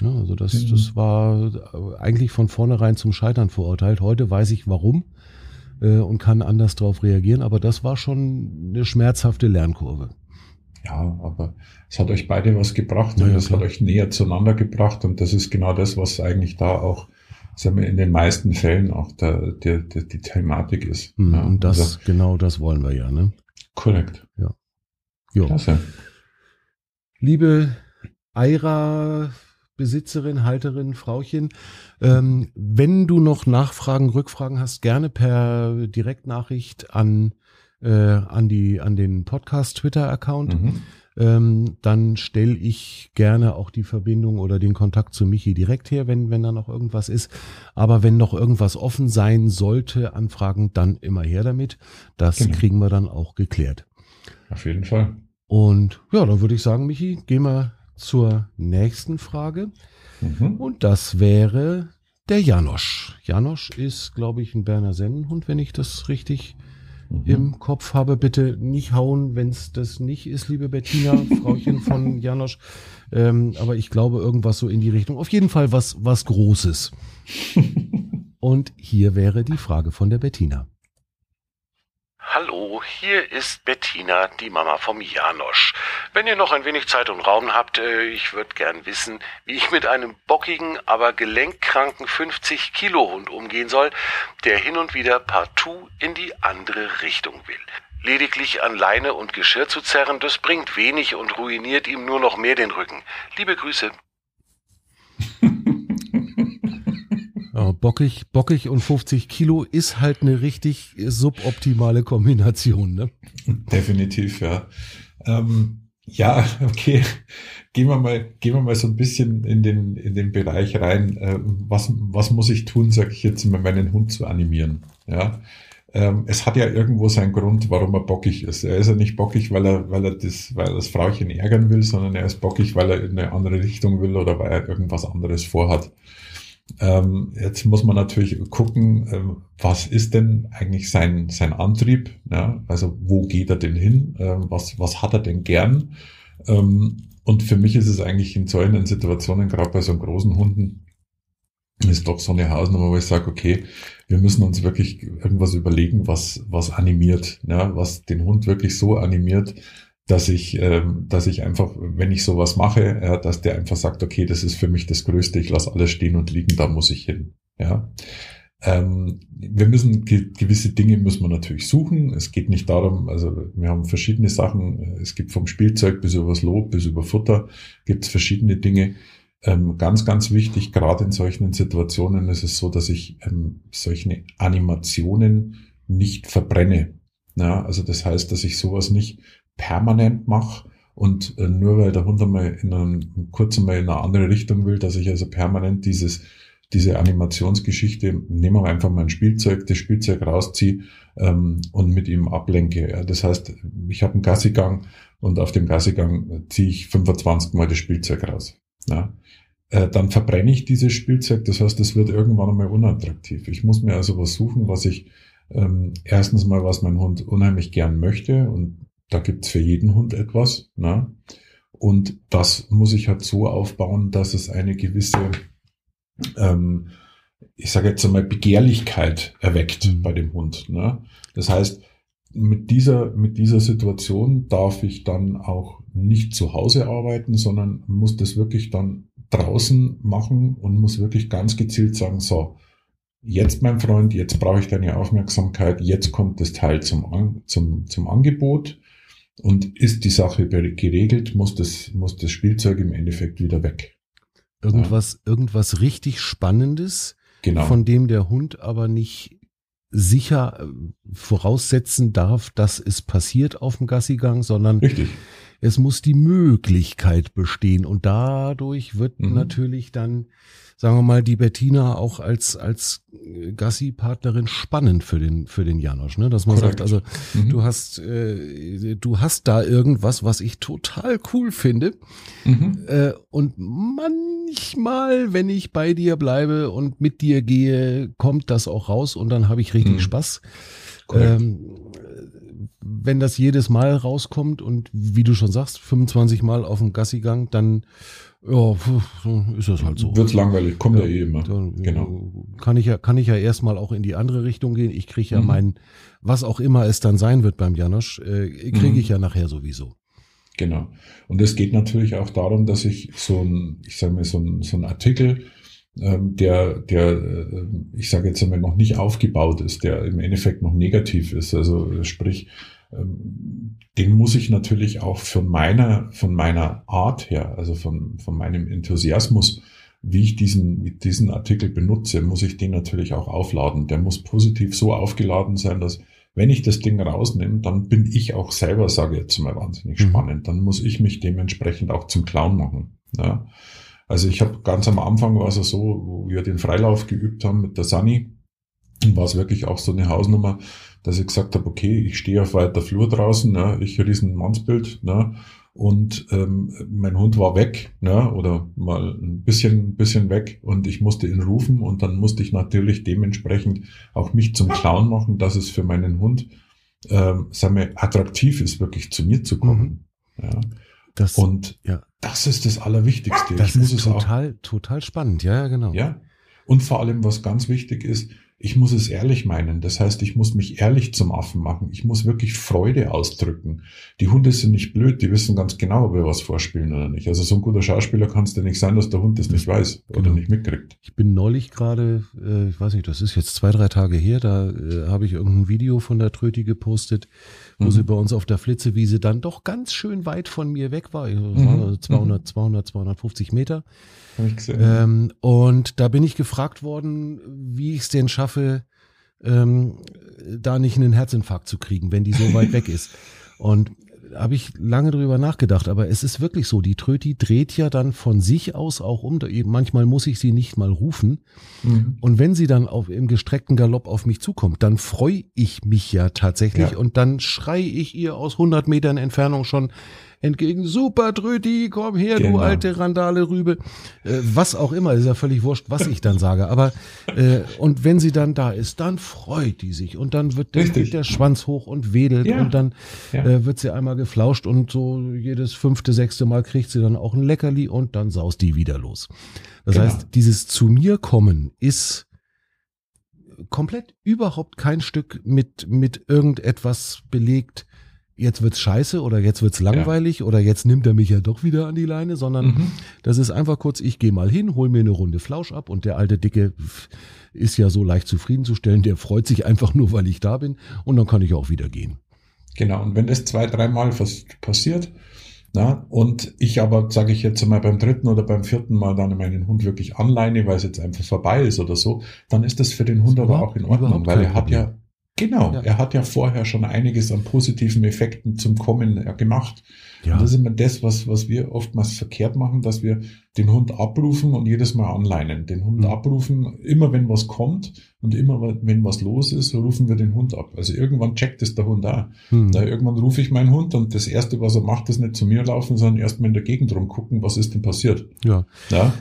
Ja, also das, mhm. das war eigentlich von vornherein zum Scheitern verurteilt. Heute weiß ich warum äh, und kann anders darauf reagieren. Aber das war schon eine schmerzhafte Lernkurve. Ja, aber es hat euch beide was gebracht und es ja, hat euch näher zueinander gebracht und das ist genau das, was eigentlich da auch sagen wir, in den meisten Fällen auch der, der, der die Thematik ist. Mhm, ja, und das, also, genau das wollen wir ja, ne? Korrekt. Ja. Jo. Klasse. Liebe Eira Besitzerin, Halterin, Frauchen. Ähm, wenn du noch Nachfragen, Rückfragen hast, gerne per Direktnachricht an, äh, an, die, an den Podcast-Twitter-Account. Mhm. Ähm, dann stelle ich gerne auch die Verbindung oder den Kontakt zu Michi direkt her, wenn, wenn da noch irgendwas ist. Aber wenn noch irgendwas offen sein sollte, Anfragen, dann immer her damit. Das genau. kriegen wir dann auch geklärt. Auf jeden Fall. Und ja, dann würde ich sagen, Michi, gehen wir zur nächsten Frage. Mhm. Und das wäre der Janosch. Janosch ist, glaube ich, ein Berner Sennenhund, wenn ich das richtig mhm. im Kopf habe. Bitte nicht hauen, wenn es das nicht ist, liebe Bettina, Frauchen von Janosch. Ähm, aber ich glaube irgendwas so in die Richtung. Auf jeden Fall was, was Großes. Und hier wäre die Frage von der Bettina. Hier ist Bettina, die Mama vom Janosch. Wenn ihr noch ein wenig Zeit und Raum habt, äh, ich würde gern wissen, wie ich mit einem bockigen, aber gelenkkranken 50 Kilo Hund umgehen soll, der hin und wieder partout in die andere Richtung will. Lediglich an Leine und Geschirr zu zerren, das bringt wenig und ruiniert ihm nur noch mehr den Rücken. Liebe Grüße. Ja, bockig, bockig und 50 Kilo ist halt eine richtig suboptimale Kombination, ne? Definitiv, ja. Ähm, ja, okay. Gehen wir mal, gehen wir mal so ein bisschen in den, in den Bereich rein. Äh, was, was muss ich tun, sage ich jetzt, um meinen Hund zu animieren? Ja. Ähm, es hat ja irgendwo seinen Grund, warum er bockig ist. Er ist ja nicht bockig, weil er, weil er das, weil er das Frauchen ärgern will, sondern er ist bockig, weil er in eine andere Richtung will oder weil er irgendwas anderes vorhat. Ähm, jetzt muss man natürlich gucken, ähm, was ist denn eigentlich sein, sein Antrieb? Ja? Also wo geht er denn hin? Ähm, was, was hat er denn gern? Ähm, und für mich ist es eigentlich in solchen Situationen, gerade bei so großen Hunden, ist doch so eine Hausnummer, wo ich sage, okay, wir müssen uns wirklich irgendwas überlegen, was, was animiert, ja, was den Hund wirklich so animiert, dass ich, ähm, dass ich einfach, wenn ich sowas mache, ja, dass der einfach sagt, okay, das ist für mich das Größte, ich lasse alles stehen und liegen, da muss ich hin. Ja. Ähm, wir müssen gewisse Dinge müssen wir natürlich suchen. Es geht nicht darum, also wir haben verschiedene Sachen. Es gibt vom Spielzeug bis übers Lob bis über Futter gibt es verschiedene Dinge. Ähm, ganz, ganz wichtig, gerade in solchen Situationen ist es so, dass ich ähm, solche Animationen nicht verbrenne. Ja, also das heißt, dass ich sowas nicht permanent mache und äh, nur weil der Hund einmal in einem, kurz einmal in eine andere Richtung will, dass ich also permanent dieses diese Animationsgeschichte, nehmen wir einfach mal ein Spielzeug, das Spielzeug rausziehe ähm, und mit ihm ablenke. Ja. Das heißt, ich habe einen Gassigang und auf dem Gassigang ziehe ich 25 Mal das Spielzeug raus. Ja. Äh, dann verbrenne ich dieses Spielzeug, das heißt, es wird irgendwann einmal unattraktiv. Ich muss mir also was suchen, was ich ähm, erstens mal, was mein Hund unheimlich gern möchte und da gibt's für jeden Hund etwas. Ne? Und das muss ich halt so aufbauen, dass es eine gewisse ähm, ich sage jetzt einmal, Begehrlichkeit erweckt mhm. bei dem Hund. Ne? Das heißt, mit dieser, mit dieser Situation darf ich dann auch nicht zu Hause arbeiten, sondern muss das wirklich dann draußen machen und muss wirklich ganz gezielt sagen, so, jetzt mein Freund, jetzt brauche ich deine Aufmerksamkeit, jetzt kommt das Teil zum, zum, zum Angebot und ist die Sache geregelt, muss das, muss das Spielzeug im Endeffekt wieder weg. Irgendwas, ja. irgendwas richtig Spannendes, genau. von dem der Hund aber nicht sicher äh, voraussetzen darf, dass es passiert auf dem Gassigang, sondern richtig. es muss die Möglichkeit bestehen und dadurch wird mhm. natürlich dann sagen wir mal, die Bettina auch als, als Gassi-Partnerin spannend für den, für den Janosch, ne? Dass man Korrekt. sagt, also mhm. du hast, äh, du hast da irgendwas, was ich total cool finde. Mhm. Äh, und manchmal, wenn ich bei dir bleibe und mit dir gehe, kommt das auch raus und dann habe ich richtig mhm. Spaß. Ähm, wenn das jedes Mal rauskommt und wie du schon sagst, 25 Mal auf dem Gassigang, dann ja, ist das halt so. Wird's langweilig, kommt ja, eh immer. Genau. Kann ich ja, kann ich ja erstmal auch in die andere Richtung gehen. Ich kriege ja mhm. mein, was auch immer es dann sein wird beim Janosch, äh, kriege mhm. ich ja nachher sowieso. Genau. Und es geht natürlich auch darum, dass ich so ein, ich sage mal, so ein, so ein Artikel, ähm, der, der, äh, ich sage jetzt einmal, noch nicht aufgebaut ist, der im Endeffekt noch negativ ist. Also sprich, den muss ich natürlich auch von meiner, von meiner Art her, also von, von meinem Enthusiasmus, wie ich diesen, diesen Artikel benutze, muss ich den natürlich auch aufladen. Der muss positiv so aufgeladen sein, dass wenn ich das Ding rausnehme, dann bin ich auch selber, sage ich jetzt mal, wahnsinnig mhm. spannend. Dann muss ich mich dementsprechend auch zum Clown machen. Ja. Also ich habe ganz am Anfang war es so, wo wir den Freilauf geübt haben mit der Sunny, war es wirklich auch so eine Hausnummer, dass ich gesagt habe, okay, ich stehe auf weiter Flur draußen, ne, ich riesen Mannsbild, ne, und ähm, mein Hund war weg, ne, oder mal ein bisschen, bisschen weg und ich musste ihn rufen und dann musste ich natürlich dementsprechend auch mich zum Clown machen, dass es für meinen Hund, ähm, sagen wir, attraktiv ist, wirklich zu mir zu kommen. Mhm. Ja. Das, und ja. das ist das Allerwichtigste. Das ich ist total, auch, total spannend, ja, genau. Ja. Und vor allem, was ganz wichtig ist, ich muss es ehrlich meinen. Das heißt, ich muss mich ehrlich zum Affen machen. Ich muss wirklich Freude ausdrücken. Die Hunde sind nicht blöd, die wissen ganz genau, ob wir was vorspielen oder nicht. Also so ein guter Schauspieler kann es ja nicht sein, dass der Hund das nicht weiß oder genau. nicht mitkriegt. Ich bin neulich gerade, äh, ich weiß nicht, das ist jetzt zwei, drei Tage her, da äh, habe ich irgendein Video von der Tröti gepostet, wo mhm. sie bei uns auf der Flitzewiese dann doch ganz schön weit von mir weg war. Also 200, 200, 250 Meter. Ähm, und da bin ich gefragt worden, wie ich es denn schaffe, ähm, da nicht einen Herzinfarkt zu kriegen, wenn die so weit weg ist. Und habe ich lange drüber nachgedacht, aber es ist wirklich so, die Tröti dreht ja dann von sich aus auch um. Manchmal muss ich sie nicht mal rufen. Mhm. Und wenn sie dann auf, im gestreckten Galopp auf mich zukommt, dann freue ich mich ja tatsächlich ja. und dann schrei ich ihr aus 100 Metern Entfernung schon, entgegen, super Tröti, komm her, genau. du alte Randale Rübe. Äh, was auch immer, ist ja völlig wurscht, was ich dann sage. Aber äh, und wenn sie dann da ist, dann freut die sich und dann wird der, der Schwanz hoch und wedelt ja. und dann ja. äh, wird sie einmal geflauscht und so jedes fünfte, sechste Mal kriegt sie dann auch ein Leckerli und dann saust die wieder los. Das genau. heißt, dieses zu mir kommen ist komplett überhaupt kein Stück mit, mit irgendetwas belegt, jetzt wird's scheiße oder jetzt wird's langweilig ja. oder jetzt nimmt er mich ja doch wieder an die Leine, sondern mhm. das ist einfach kurz, ich gehe mal hin, hol mir eine Runde Flausch ab und der alte Dicke ist ja so leicht zufriedenzustellen, der freut sich einfach nur, weil ich da bin und dann kann ich auch wieder gehen. Genau, und wenn das zwei, dreimal passiert, na, und ich aber, sage ich jetzt mal, beim dritten oder beim vierten Mal dann meinen Hund wirklich anleine, weil es jetzt einfach vorbei ist oder so, dann ist das für den Hund aber auch in Ordnung, weil er hat ja, Genau, ja. er hat ja vorher schon einiges an positiven Effekten zum Kommen äh, gemacht. Ja. Und das ist immer das, was, was wir oftmals verkehrt machen, dass wir den Hund abrufen und jedes Mal anleinen. Den Hund mhm. abrufen, immer wenn was kommt und immer wenn was los ist, rufen wir den Hund ab. Also irgendwann checkt es der Hund auch. Mhm. Da irgendwann rufe ich meinen Hund und das erste, was er macht, ist nicht zu mir laufen, sondern erstmal in der Gegend rumgucken, was ist denn passiert. Ja. ja?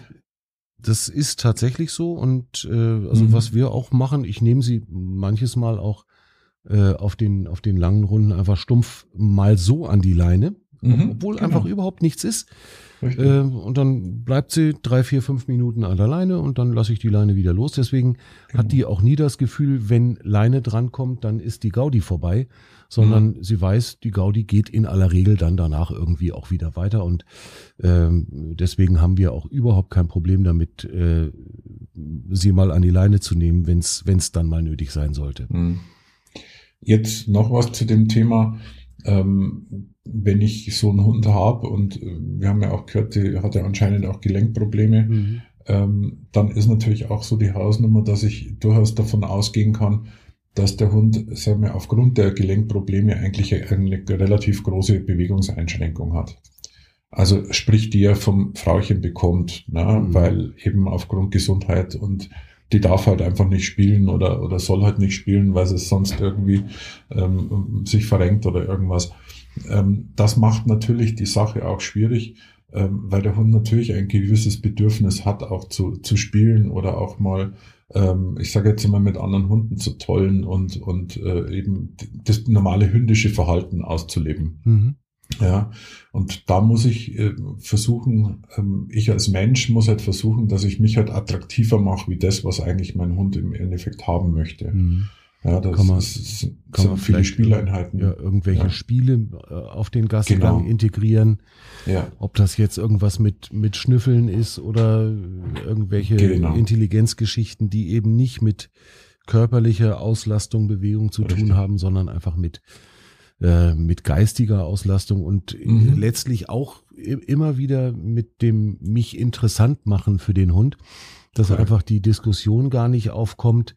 Das ist tatsächlich so und äh, also mhm. was wir auch machen, ich nehme sie manches Mal auch äh, auf den auf den langen Runden einfach stumpf mal so an die Leine, mhm, obwohl genau. einfach überhaupt nichts ist. Äh, und dann bleibt sie drei, vier, fünf Minuten an der Leine und dann lasse ich die Leine wieder los. Deswegen genau. hat die auch nie das Gefühl, wenn Leine drankommt, dann ist die Gaudi vorbei, sondern mhm. sie weiß, die Gaudi geht in aller Regel dann danach irgendwie auch wieder weiter. Und ähm, deswegen haben wir auch überhaupt kein Problem damit, äh, sie mal an die Leine zu nehmen, wenn es dann mal nötig sein sollte. Mhm. Jetzt noch was zu dem Thema. Ähm, wenn ich so einen Hund habe und äh, wir haben ja auch gehört, die hat ja anscheinend auch Gelenkprobleme, mhm. ähm, dann ist natürlich auch so die Hausnummer, dass ich durchaus davon ausgehen kann, dass der Hund, sagen wir, aufgrund der Gelenkprobleme eigentlich eine relativ große Bewegungseinschränkung hat. Also sprich, die er vom Frauchen bekommt, ne? Mhm. weil eben aufgrund Gesundheit und die darf halt einfach nicht spielen oder, oder soll halt nicht spielen, weil es sonst irgendwie ähm, sich verrenkt oder irgendwas. Ähm, das macht natürlich die Sache auch schwierig, ähm, weil der Hund natürlich ein gewisses Bedürfnis hat, auch zu, zu spielen oder auch mal, ähm, ich sage jetzt immer mit anderen Hunden zu tollen und, und äh, eben das normale hündische Verhalten auszuleben. Mhm. Ja, und da muss ich äh, versuchen, ähm, ich als Mensch muss halt versuchen, dass ich mich halt attraktiver mache, wie das, was eigentlich mein Hund im Endeffekt haben möchte. Mhm. Ja, das, kann man, ist, sind kann man viele Spieleinheiten. Ja, irgendwelche ja. Spiele äh, auf den Gassengang genau. integrieren. Ja. Ob das jetzt irgendwas mit, mit Schnüffeln ist oder irgendwelche genau. Intelligenzgeschichten, die eben nicht mit körperlicher Auslastung, Bewegung zu Richtig. tun haben, sondern einfach mit äh, mit geistiger Auslastung und mhm. letztlich auch immer wieder mit dem mich interessant machen für den Hund, dass okay. einfach die Diskussion gar nicht aufkommt,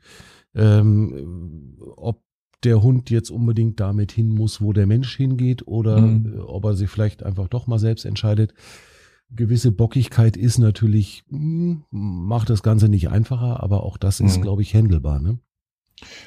ähm, ob der Hund jetzt unbedingt damit hin muss, wo der Mensch hingeht oder mhm. ob er sich vielleicht einfach doch mal selbst entscheidet. Gewisse Bockigkeit ist natürlich, hm, macht das Ganze nicht einfacher, aber auch das ist, mhm. glaube ich, händelbar. Ne?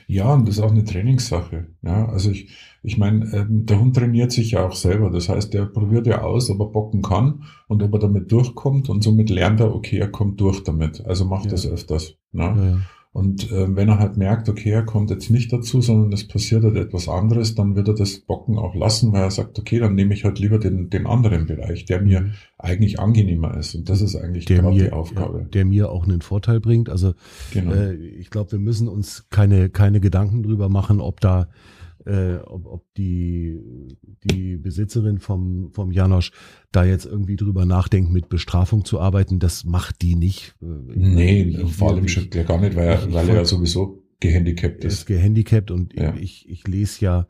Ja, und das ist auch eine Trainingssache. Ja, also ich, ich meine, ähm, der Hund trainiert sich ja auch selber. Das heißt, der probiert ja aus, ob er bocken kann und ob er damit durchkommt und somit lernt er, okay, er kommt durch damit. Also macht ja. das öfters. Ne? Ja. Und äh, wenn er halt merkt, okay, er kommt jetzt nicht dazu, sondern es passiert halt etwas anderes, dann wird er das Bocken auch lassen, weil er sagt, okay, dann nehme ich halt lieber den, den anderen Bereich, der mir mhm. eigentlich angenehmer ist. Und das ist eigentlich der mir, die Aufgabe. Ja, der mir auch einen Vorteil bringt. Also genau. äh, ich glaube, wir müssen uns keine, keine Gedanken drüber machen, ob da äh, ob, ob die, die Besitzerin vom, vom Janosch da jetzt irgendwie drüber nachdenkt, mit Bestrafung zu arbeiten, das macht die nicht. Ich nee, ich, vor allem schon ja gar nicht, weil, er, weil er ja sowieso gehandicapt ist. ist gehandicapt und ja. ich, ich lese ja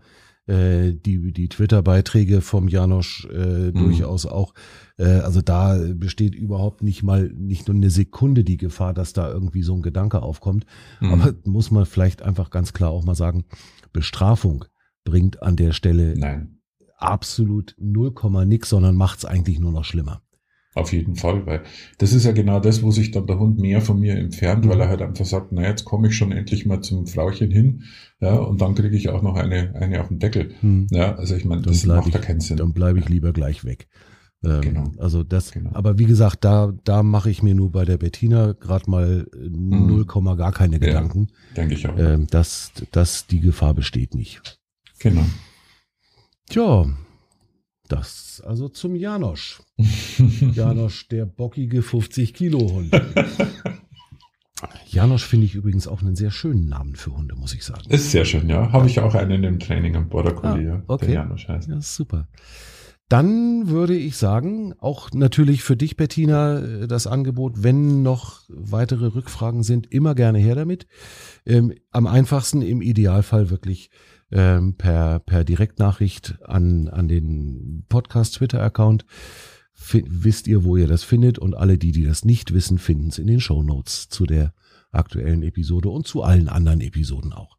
äh, die, die Twitter-Beiträge vom Janosch äh, mhm. durchaus auch. Äh, also da besteht überhaupt nicht mal, nicht nur eine Sekunde die Gefahr, dass da irgendwie so ein Gedanke aufkommt. Mhm. Aber muss man vielleicht einfach ganz klar auch mal sagen, Bestrafung bringt an der Stelle Nein. absolut null Komma nix, sondern macht es eigentlich nur noch schlimmer. Auf jeden Fall, weil das ist ja genau das, wo sich dann der Hund mehr von mir entfernt, mhm. weil er halt einfach sagt, na jetzt komme ich schon endlich mal zum Frauchen hin, ja, und dann kriege ich auch noch eine, eine auf den Deckel. Mhm. Ja, also ich meine, das macht da keinen Sinn. Dann bleibe ich lieber gleich weg. Ähm, genau. Also das, genau. aber wie gesagt, da, da mache ich mir nur bei der Bettina gerade mal mhm. null Komma gar keine Gedanken. Ja, denke ich auch. Ähm, dass, dass die Gefahr besteht nicht. Genau. Tja, das also zum Janosch. Janosch, der bockige 50 Kilo Hund. Janosch finde ich übrigens auch einen sehr schönen Namen für Hunde, muss ich sagen. Ist sehr schön, ja. Habe ich auch einen im Training am Border Collie, ah, okay. der Janosch heißt. Ja, super. Dann würde ich sagen, auch natürlich für dich, Bettina, äh, das Angebot, wenn noch weitere Rückfragen sind, immer gerne her damit. Ähm, am einfachsten im Idealfall wirklich ähm, per, per Direktnachricht an, an den Podcast-Twitter-Account. Wisst ihr, wo ihr das findet und alle die, die das nicht wissen, finden es in den Show Notes zu der aktuellen Episode und zu allen anderen Episoden auch.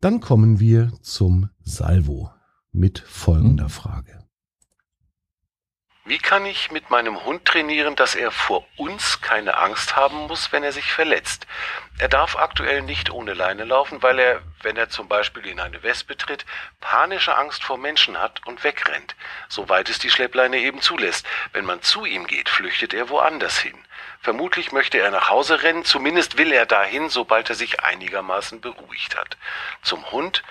Dann kommen wir zum Salvo mit folgender hm. Frage. Wie kann ich mit meinem Hund trainieren, dass er vor uns keine Angst haben muss, wenn er sich verletzt? Er darf aktuell nicht ohne Leine laufen, weil er, wenn er zum Beispiel in eine Wespe tritt, panische Angst vor Menschen hat und wegrennt, soweit es die Schleppleine eben zulässt. Wenn man zu ihm geht, flüchtet er woanders hin. Vermutlich möchte er nach Hause rennen, zumindest will er dahin, sobald er sich einigermaßen beruhigt hat. Zum Hund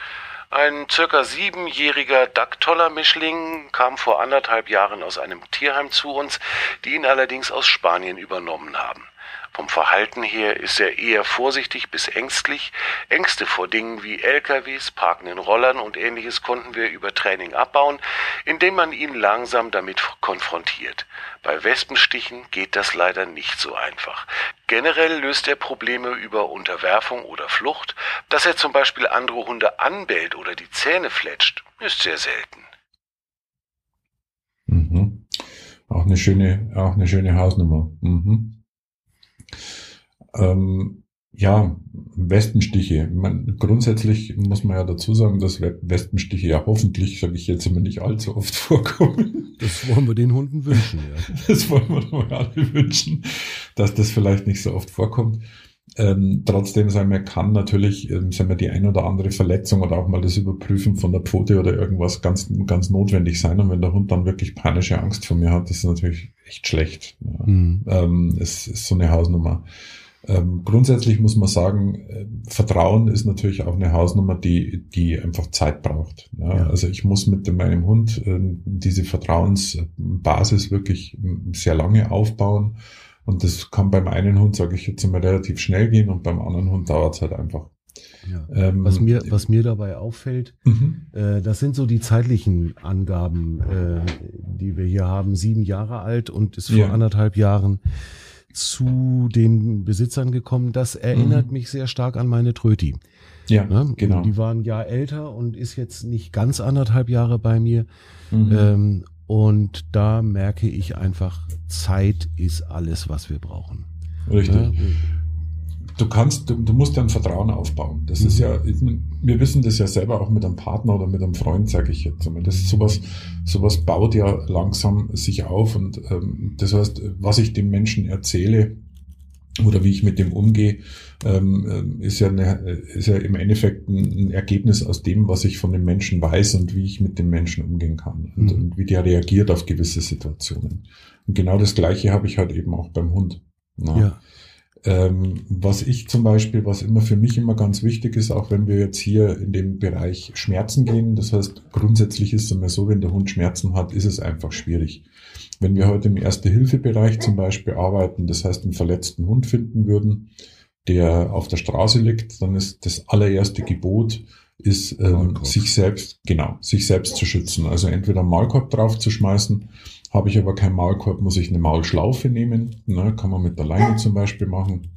ein circa siebenjähriger Dacktoller-Mischling kam vor anderthalb Jahren aus einem Tierheim zu uns, die ihn allerdings aus Spanien übernommen haben. Vom Verhalten her ist er eher vorsichtig bis ängstlich. Ängste vor Dingen wie LKWs, parkenden Rollern und ähnliches konnten wir über Training abbauen, indem man ihn langsam damit konfrontiert. Bei Wespenstichen geht das leider nicht so einfach. Generell löst er Probleme über Unterwerfung oder Flucht. Dass er zum Beispiel andere Hunde anbellt oder die Zähne fletscht, ist sehr selten. Mhm. Auch eine schöne, auch eine schöne Hausnummer. Mhm. Ähm, ja, Westenstiche. Man, grundsätzlich muss man ja dazu sagen, dass Westenstiche ja hoffentlich, sage ich jetzt immer, nicht allzu oft vorkommen. Das wollen wir den Hunden wünschen, ja. Das wollen wir doch alle wünschen, dass das vielleicht nicht so oft vorkommt. Ähm, trotzdem sagen wir, kann natürlich, ähm, sagen wir, die ein oder andere Verletzung oder auch mal das Überprüfen von der Pfote oder irgendwas ganz, ganz notwendig sein. Und wenn der Hund dann wirklich panische Angst vor mir hat, das ist natürlich echt schlecht. Ja. Mhm. Ähm, es ist so eine Hausnummer. Ähm, grundsätzlich muss man sagen, äh, Vertrauen ist natürlich auch eine Hausnummer, die, die einfach Zeit braucht. Ja, ja. Also ich muss mit meinem Hund äh, diese Vertrauensbasis wirklich sehr lange aufbauen. Und das kann beim einen Hund, sage ich jetzt mal, relativ schnell gehen und beim anderen Hund dauert es halt einfach. Ja. Ähm, was, mir, was mir dabei auffällt, mhm. äh, das sind so die zeitlichen Angaben, äh, die wir hier haben. Sieben Jahre alt und ist vor anderthalb Jahren zu den Besitzern gekommen. Das erinnert mhm. mich sehr stark an meine Tröti. Ja, ne? genau. Die waren ein Jahr älter und ist jetzt nicht ganz anderthalb Jahre bei mir. Mhm. Ähm, und da merke ich einfach, Zeit ist alles, was wir brauchen. Richtig. Ja? Du kannst, du, du, musst ja ein Vertrauen aufbauen. Das mhm. ist ja, wir wissen das ja selber auch mit einem Partner oder mit einem Freund, sage ich jetzt ist sowas, sowas baut ja langsam sich auf und ähm, das heißt, was ich dem Menschen erzähle, oder wie ich mit dem umgehe, ähm, äh, ist, ja eine, ist ja im Endeffekt ein, Ergebnis aus dem, was ich von dem Menschen weiß und wie ich mit dem Menschen umgehen kann und, mhm. und wie der reagiert auf gewisse Situationen. Und genau das Gleiche habe ich halt eben auch beim Hund. Na? Ja. Ähm, was ich zum Beispiel, was immer für mich immer ganz wichtig ist, auch wenn wir jetzt hier in dem Bereich Schmerzen gehen, das heißt, grundsätzlich ist es immer so, wenn der Hund Schmerzen hat, ist es einfach schwierig. Wenn wir heute im Erste-Hilfe-Bereich zum Beispiel arbeiten, das heißt einen verletzten Hund finden würden, der auf der Straße liegt, dann ist das allererste Gebot, ist ähm, sich selbst, genau, sich selbst zu schützen. Also entweder einen Maulkorb drauf zu schmeißen, habe ich aber keinen Maulkorb, muss ich eine Maulschlaufe nehmen. Ne, kann man mit der Leine zum Beispiel machen.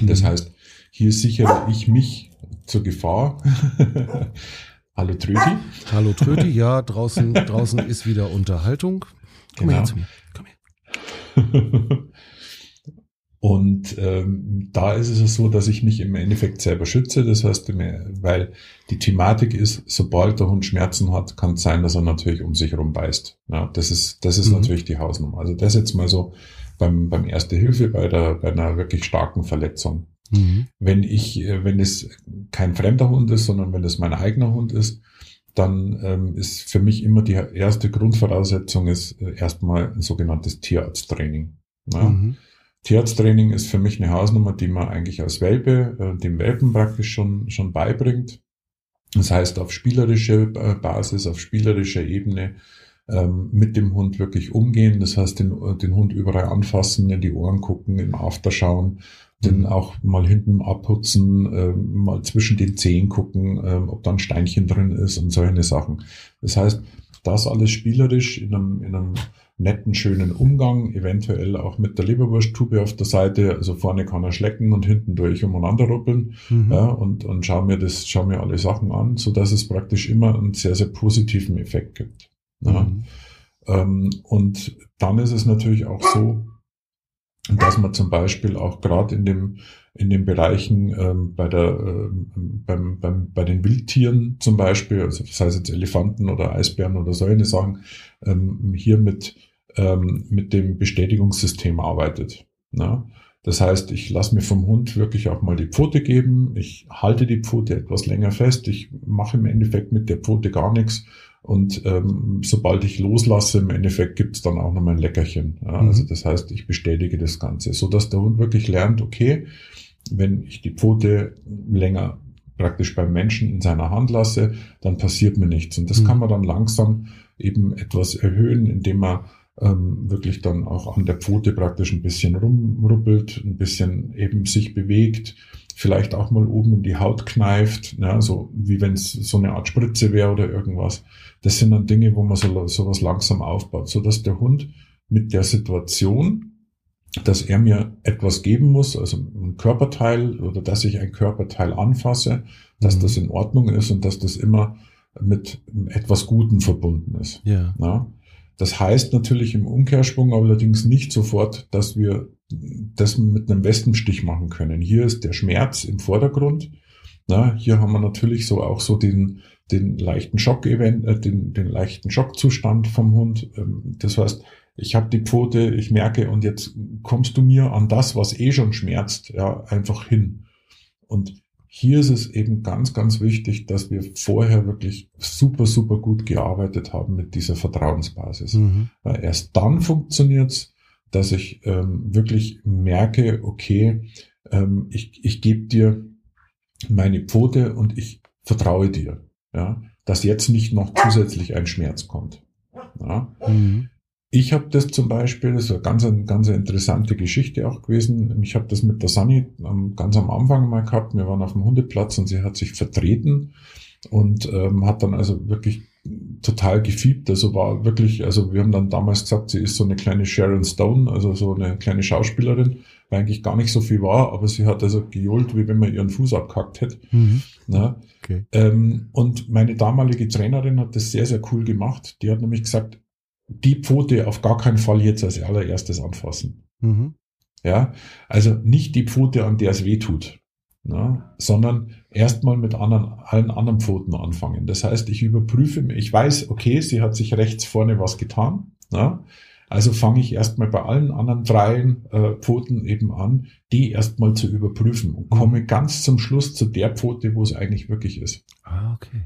Das mhm. heißt, hier sichere ich mich zur Gefahr. Hallo Tröti. Hallo Tröti, ja, draußen, draußen ist wieder Unterhaltung. Komm genau. her zu mir. Komm her. Und ähm, da ist es so, dass ich mich im Endeffekt selber schütze. Das heißt, weil die Thematik ist, sobald der Hund Schmerzen hat, kann es sein, dass er natürlich um sich herum beißt. Ja, das ist, das ist mhm. natürlich die Hausnummer. Also das jetzt mal so beim, beim Erste Hilfe bei der, bei einer wirklich starken Verletzung. Mhm. Wenn ich, äh, wenn es kein fremder Hund ist, sondern wenn es mein eigener Hund ist, dann ähm, ist für mich immer die erste Grundvoraussetzung ist äh, erstmal ein sogenanntes Tierarzttraining. Ja? Mhm. Tierarzttraining ist für mich eine Hausnummer, die man eigentlich als Welpe, äh, dem Welpen praktisch schon, schon beibringt. Das heißt, auf spielerischer äh, Basis, auf spielerischer Ebene ähm, mit dem Hund wirklich umgehen. Das heißt, den, den Hund überall anfassen, in die Ohren gucken, im After schauen, den mhm. auch mal hinten abputzen, äh, mal zwischen den Zehen gucken, äh, ob da ein Steinchen drin ist und solche Sachen. Das heißt, das alles spielerisch in einem, in einem netten, schönen Umgang, eventuell auch mit der Leberwursttube auf der Seite. Also vorne kann er schlecken und hinten durch umeinander ruppeln mhm. ja, und, und schau mir das, schau mir alle Sachen an, so dass es praktisch immer einen sehr, sehr positiven Effekt gibt. Ja. Mhm. Ähm, und dann ist es natürlich auch so, dass man zum Beispiel auch gerade in dem in den Bereichen ähm, bei der ähm, beim, beim, bei den Wildtieren zum Beispiel, also das heißt jetzt Elefanten oder Eisbären oder solche Sachen, ähm, hier mit ähm, mit dem Bestätigungssystem arbeitet. Ne? Das heißt, ich lasse mir vom Hund wirklich auch mal die Pfote geben, ich halte die Pfote etwas länger fest, ich mache im Endeffekt mit der Pfote gar nichts und ähm, sobald ich loslasse, im Endeffekt gibt's dann auch nochmal ein Leckerchen. Ja? Mhm. Also das heißt, ich bestätige das Ganze, so dass der Hund wirklich lernt, okay, wenn ich die Pfote länger praktisch beim Menschen in seiner Hand lasse, dann passiert mir nichts. Und das mhm. kann man dann langsam eben etwas erhöhen, indem man ähm, wirklich dann auch an der Pfote praktisch ein bisschen rumruppelt, ein bisschen eben sich bewegt, vielleicht auch mal oben in die Haut kneift, ne, so wie wenn es so eine Art Spritze wäre oder irgendwas. Das sind dann Dinge, wo man so sowas langsam aufbaut, so dass der Hund mit der Situation, dass er mir etwas geben muss, also ein Körperteil oder dass ich ein Körperteil anfasse, dass mhm. das in Ordnung ist und dass das immer mit etwas Guten verbunden ist. Ja. Na? Das heißt natürlich im Umkehrsprung allerdings nicht sofort, dass wir das mit einem Westenstich machen können. Hier ist der Schmerz im Vordergrund. Na, hier haben wir natürlich so auch so den, den leichten Schock, äh, den, den leichten Schockzustand vom Hund. Ähm, das heißt, ich habe die Pfote, ich merke und jetzt kommst du mir an das, was eh schon schmerzt, ja, einfach hin. Und hier ist es eben ganz, ganz wichtig, dass wir vorher wirklich super, super gut gearbeitet haben mit dieser Vertrauensbasis. Mhm. Weil erst dann funktioniert's, dass ich ähm, wirklich merke, okay, ähm, ich, ich gebe dir meine Pfote und ich vertraue dir, ja, dass jetzt nicht noch zusätzlich ein Schmerz kommt. Ja. Mhm. Ich habe das zum Beispiel, das ist eine ganz, ganz interessante Geschichte auch gewesen. Ich habe das mit der Sunny ganz am Anfang mal gehabt. Wir waren auf dem Hundeplatz und sie hat sich vertreten und ähm, hat dann also wirklich total gefiebt. Also war wirklich, also wir haben dann damals gesagt, sie ist so eine kleine Sharon Stone, also so eine kleine Schauspielerin, weil eigentlich gar nicht so viel war, aber sie hat also gejohlt, wie wenn man ihren Fuß abkackt hätte. Mhm. Okay. Ähm, und meine damalige Trainerin hat das sehr, sehr cool gemacht. Die hat nämlich gesagt, die Pfote auf gar keinen Fall jetzt als allererstes anfassen. Mhm. Ja, also nicht die Pfote, an der es weh tut, ne, sondern erstmal mit anderen, allen anderen Pfoten anfangen. Das heißt, ich überprüfe, ich weiß, okay, sie hat sich rechts vorne was getan, ne, also fange ich erstmal bei allen anderen dreien äh, Pfoten eben an, die erstmal zu überprüfen und komme mhm. ganz zum Schluss zu der Pfote, wo es eigentlich wirklich ist. Ah, okay.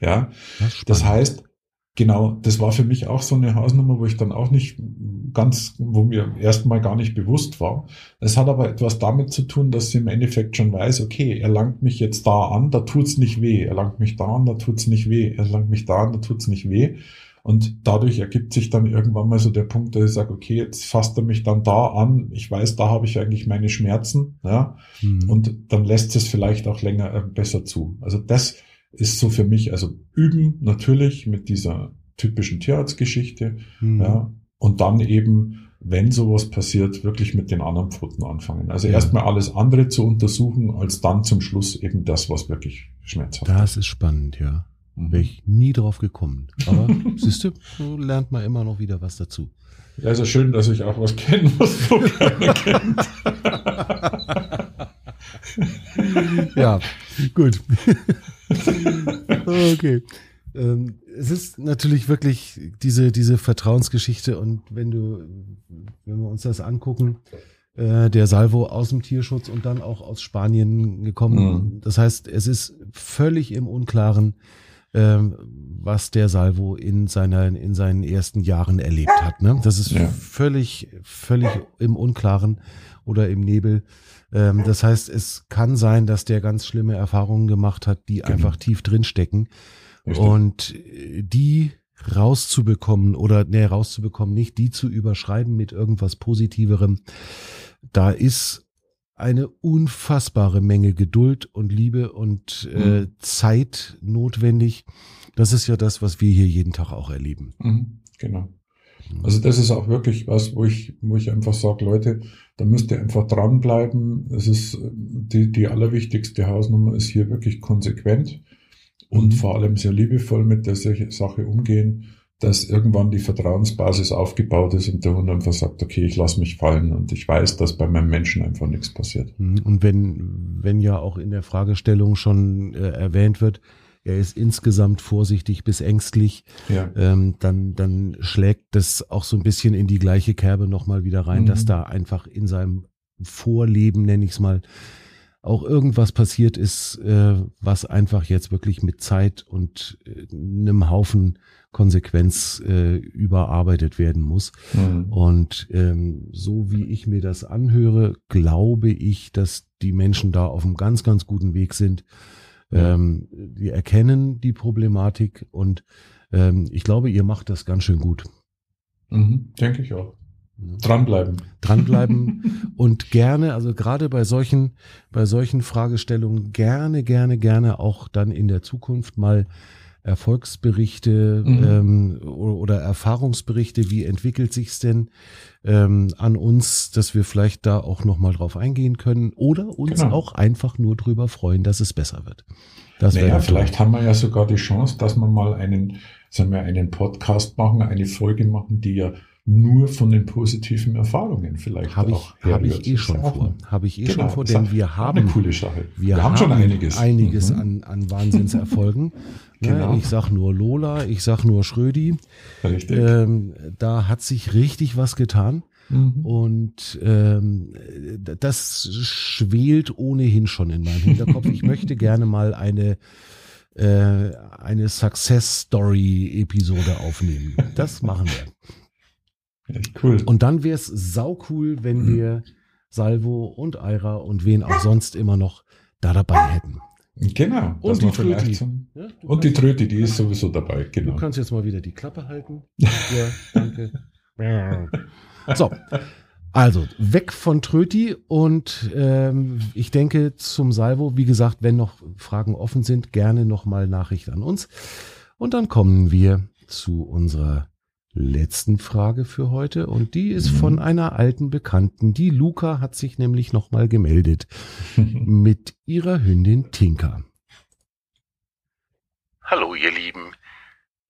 Ja, das, das heißt, genau, das war für mich auch so eine Hausnummer, wo ich dann auch nicht ganz, wo mir erstmal gar nicht bewusst war. Es hat aber etwas damit zu tun, dass sie im Endeffekt schon weiß, okay, er langt mich jetzt da an, da tut's nicht weh. Er langt mich da an, da tut's nicht weh. Er langt mich da an, da tut's nicht weh. Und dadurch ergibt sich dann irgendwann mal so der Punkt, dass ich sage, okay, jetzt fasst er mich dann da an. Ich weiß, da habe ich eigentlich meine Schmerzen. Ja? Mhm. Und dann lässt es vielleicht auch länger äh, besser zu. Also das ist so für mich, also üben natürlich mit dieser typischen Tierarztgeschichte, mhm. ja, und dann eben, wenn sowas passiert, wirklich mit den anderen Pfoten anfangen. Also ja. erstmal alles andere zu untersuchen, als dann zum Schluss eben das, was wirklich schmerzhaft ist. Das ist spannend, ja. Mhm. Wäre ich nie drauf gekommen. Aber siehst du, so lernt man immer noch wieder was dazu. Ja, ist ja schön, dass ich auch was kenne, was so keiner kennt. ja, gut. okay. Ähm, es ist natürlich wirklich diese, diese Vertrauensgeschichte und wenn du, wenn wir uns das angucken, äh, der Salvo aus dem Tierschutz und dann auch aus Spanien gekommen. Mhm. Das heißt, es ist völlig im Unklaren, ähm, was der Salvo in seiner, in seinen ersten Jahren erlebt hat. Ne? Das ist ja. völlig, völlig im Unklaren oder im Nebel. Ähm, das heißt, es kann sein, dass der ganz schlimme Erfahrungen gemacht hat, die genau. einfach tief drin stecken. Richtig. Und die rauszubekommen oder ne, rauszubekommen, nicht die zu überschreiben mit irgendwas Positiverem. Da ist eine unfassbare Menge Geduld und Liebe und äh, mhm. Zeit notwendig. Das ist ja das, was wir hier jeden Tag auch erleben. Mhm, genau. Also das ist auch wirklich was, wo ich, wo ich einfach sage, Leute, da müsst ihr einfach dranbleiben. Es ist die, die allerwichtigste Hausnummer ist hier wirklich konsequent und mhm. vor allem sehr liebevoll mit der Sache umgehen, dass irgendwann die Vertrauensbasis aufgebaut ist und der Hund einfach sagt, okay, ich lasse mich fallen und ich weiß, dass bei meinem Menschen einfach nichts passiert. Mhm. Und wenn, wenn ja auch in der Fragestellung schon äh, erwähnt wird, er ist insgesamt vorsichtig bis ängstlich, ja. ähm, dann, dann schlägt das auch so ein bisschen in die gleiche Kerbe nochmal wieder rein, mhm. dass da einfach in seinem Vorleben, nenne ich es mal, auch irgendwas passiert ist, äh, was einfach jetzt wirklich mit Zeit und äh, einem Haufen Konsequenz äh, überarbeitet werden muss. Mhm. Und ähm, so wie ich mir das anhöre, glaube ich, dass die Menschen da auf einem ganz, ganz guten Weg sind, ähm, wir erkennen die Problematik und ähm, ich glaube, ihr macht das ganz schön gut. Mhm, denke ich auch. Dranbleiben. Dranbleiben und gerne, also gerade bei solchen, bei solchen Fragestellungen gerne, gerne, gerne auch dann in der Zukunft mal Erfolgsberichte mhm. ähm, oder Erfahrungsberichte, wie entwickelt sich's denn ähm, an uns, dass wir vielleicht da auch nochmal drauf eingehen können oder uns genau. auch einfach nur drüber freuen, dass es besser wird. Das naja, vielleicht haben wir ja sogar die Chance, dass wir mal einen, sagen wir, einen Podcast machen, eine Folge machen, die ja nur von den positiven Erfahrungen vielleicht hab auch ich, Habe ich eh schon vor. Habe ich eh genau, schon vor, denn wir haben eine coole Sache. Wir, wir haben, haben, schon einiges, einiges mhm. an, an Wahnsinnserfolgen. Genau. ich sag nur Lola, ich sag nur Schrödi. Richtig. Ähm, da hat sich richtig was getan. Mhm. Und ähm, das schwelt ohnehin schon in meinem Hinterkopf. Ich möchte gerne mal eine äh, eine Success Story Episode aufnehmen. Das machen wir. Echt cool. Und dann wäre es sau cool, wenn mhm. wir Salvo und Aira und wen auch sonst immer noch da dabei hätten. Genau. Und die Tröti. So, ja, und die Tröti, die ist sowieso dabei. Genau. Du kannst jetzt mal wieder die Klappe halten. ja, danke. so. Also, weg von Tröti und ähm, ich denke zum Salvo, wie gesagt, wenn noch Fragen offen sind, gerne nochmal Nachricht an uns. Und dann kommen wir zu unserer letzten Frage für heute und die ist mhm. von einer alten Bekannten. Die Luca hat sich nämlich nochmal gemeldet mit ihrer Hündin Tinker. Hallo ihr Lieben.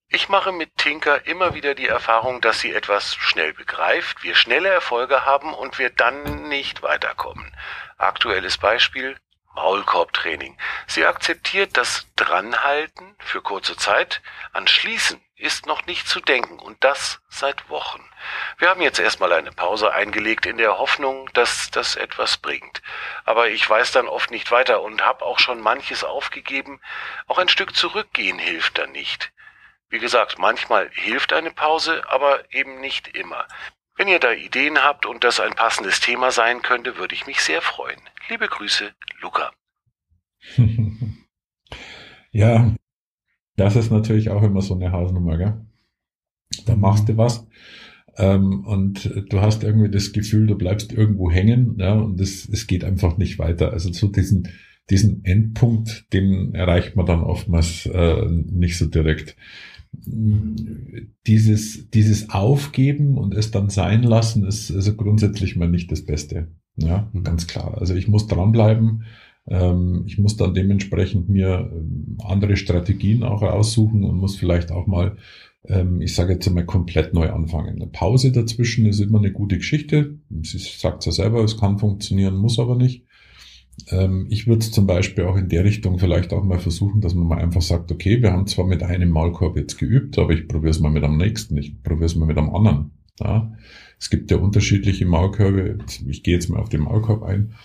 Ich mache mit Tinker immer wieder die Erfahrung, dass sie etwas schnell begreift, wir schnelle Erfolge haben und wir dann nicht weiterkommen. Aktuelles Beispiel Maulkorbtraining. Sie akzeptiert das Dranhalten für kurze Zeit, an Schließen ist noch nicht zu denken und das seit Wochen. Wir haben jetzt erstmal eine Pause eingelegt in der Hoffnung, dass das etwas bringt. Aber ich weiß dann oft nicht weiter und habe auch schon manches aufgegeben. Auch ein Stück zurückgehen hilft dann nicht. Wie gesagt, manchmal hilft eine Pause, aber eben nicht immer. Wenn ihr da Ideen habt und das ein passendes Thema sein könnte, würde ich mich sehr freuen. Liebe Grüße, Luca. ja, das ist natürlich auch immer so eine Hausnummer, gell? Da machst du was ähm, und du hast irgendwie das Gefühl, du bleibst irgendwo hängen, ja, und es, es geht einfach nicht weiter. Also so diesen, diesen Endpunkt, den erreicht man dann oftmals äh, nicht so direkt. Dieses, dieses Aufgeben und es dann sein lassen, ist also grundsätzlich mal nicht das Beste. Ja, mhm. ganz klar. Also ich muss dranbleiben ich muss dann dementsprechend mir ähm, andere Strategien auch raussuchen und muss vielleicht auch mal, ähm, ich sage jetzt einmal, komplett neu anfangen. Eine Pause dazwischen ist immer eine gute Geschichte. Sie sagt ja selber, es kann funktionieren, muss aber nicht. Ich würde es zum Beispiel auch in der Richtung vielleicht auch mal versuchen, dass man mal einfach sagt, okay, wir haben zwar mit einem Maulkorb jetzt geübt, aber ich probiere es mal mit am nächsten, ich probiere es mal mit am anderen. Ja? Es gibt ja unterschiedliche Maulkörbe. Ich gehe jetzt mal auf den Maulkorb ein.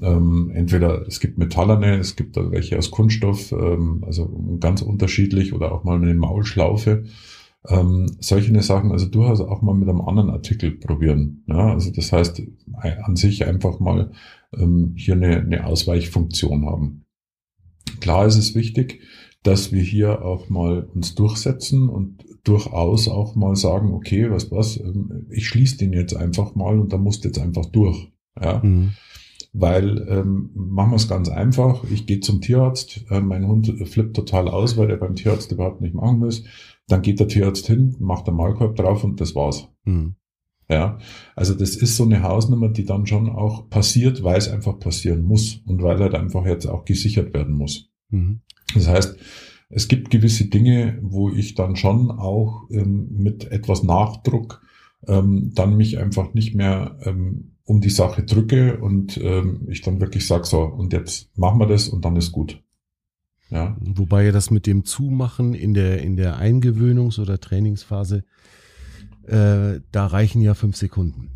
Ähm, entweder es gibt metallerne, es gibt welche aus Kunststoff, ähm, also ganz unterschiedlich oder auch mal eine Maulschlaufe. Ähm, solche Sachen, also durchaus auch mal mit einem anderen Artikel probieren. Ja? Also das heißt, an sich einfach mal ähm, hier eine, eine Ausweichfunktion haben. Klar ist es wichtig, dass wir hier auch mal uns durchsetzen und durchaus auch mal sagen, okay, was was, ähm, ich schließe den jetzt einfach mal und da musst jetzt einfach durch. Ja. Mhm. Weil ähm, machen wir es ganz einfach, ich gehe zum Tierarzt, äh, mein Hund flippt total aus, weil er beim Tierarzt überhaupt nicht machen muss. Dann geht der Tierarzt hin, macht den Maulkorb drauf und das war's. Mhm. Ja, also das ist so eine Hausnummer, die dann schon auch passiert, weil es einfach passieren muss und weil halt einfach jetzt auch gesichert werden muss. Mhm. Das heißt, es gibt gewisse Dinge, wo ich dann schon auch ähm, mit etwas Nachdruck ähm, dann mich einfach nicht mehr ähm, um die Sache drücke und ähm, ich dann wirklich sage, so, und jetzt machen wir das und dann ist gut. Ja. Wobei ja das mit dem Zumachen in der, in der Eingewöhnungs- oder Trainingsphase äh, da reichen ja fünf Sekunden.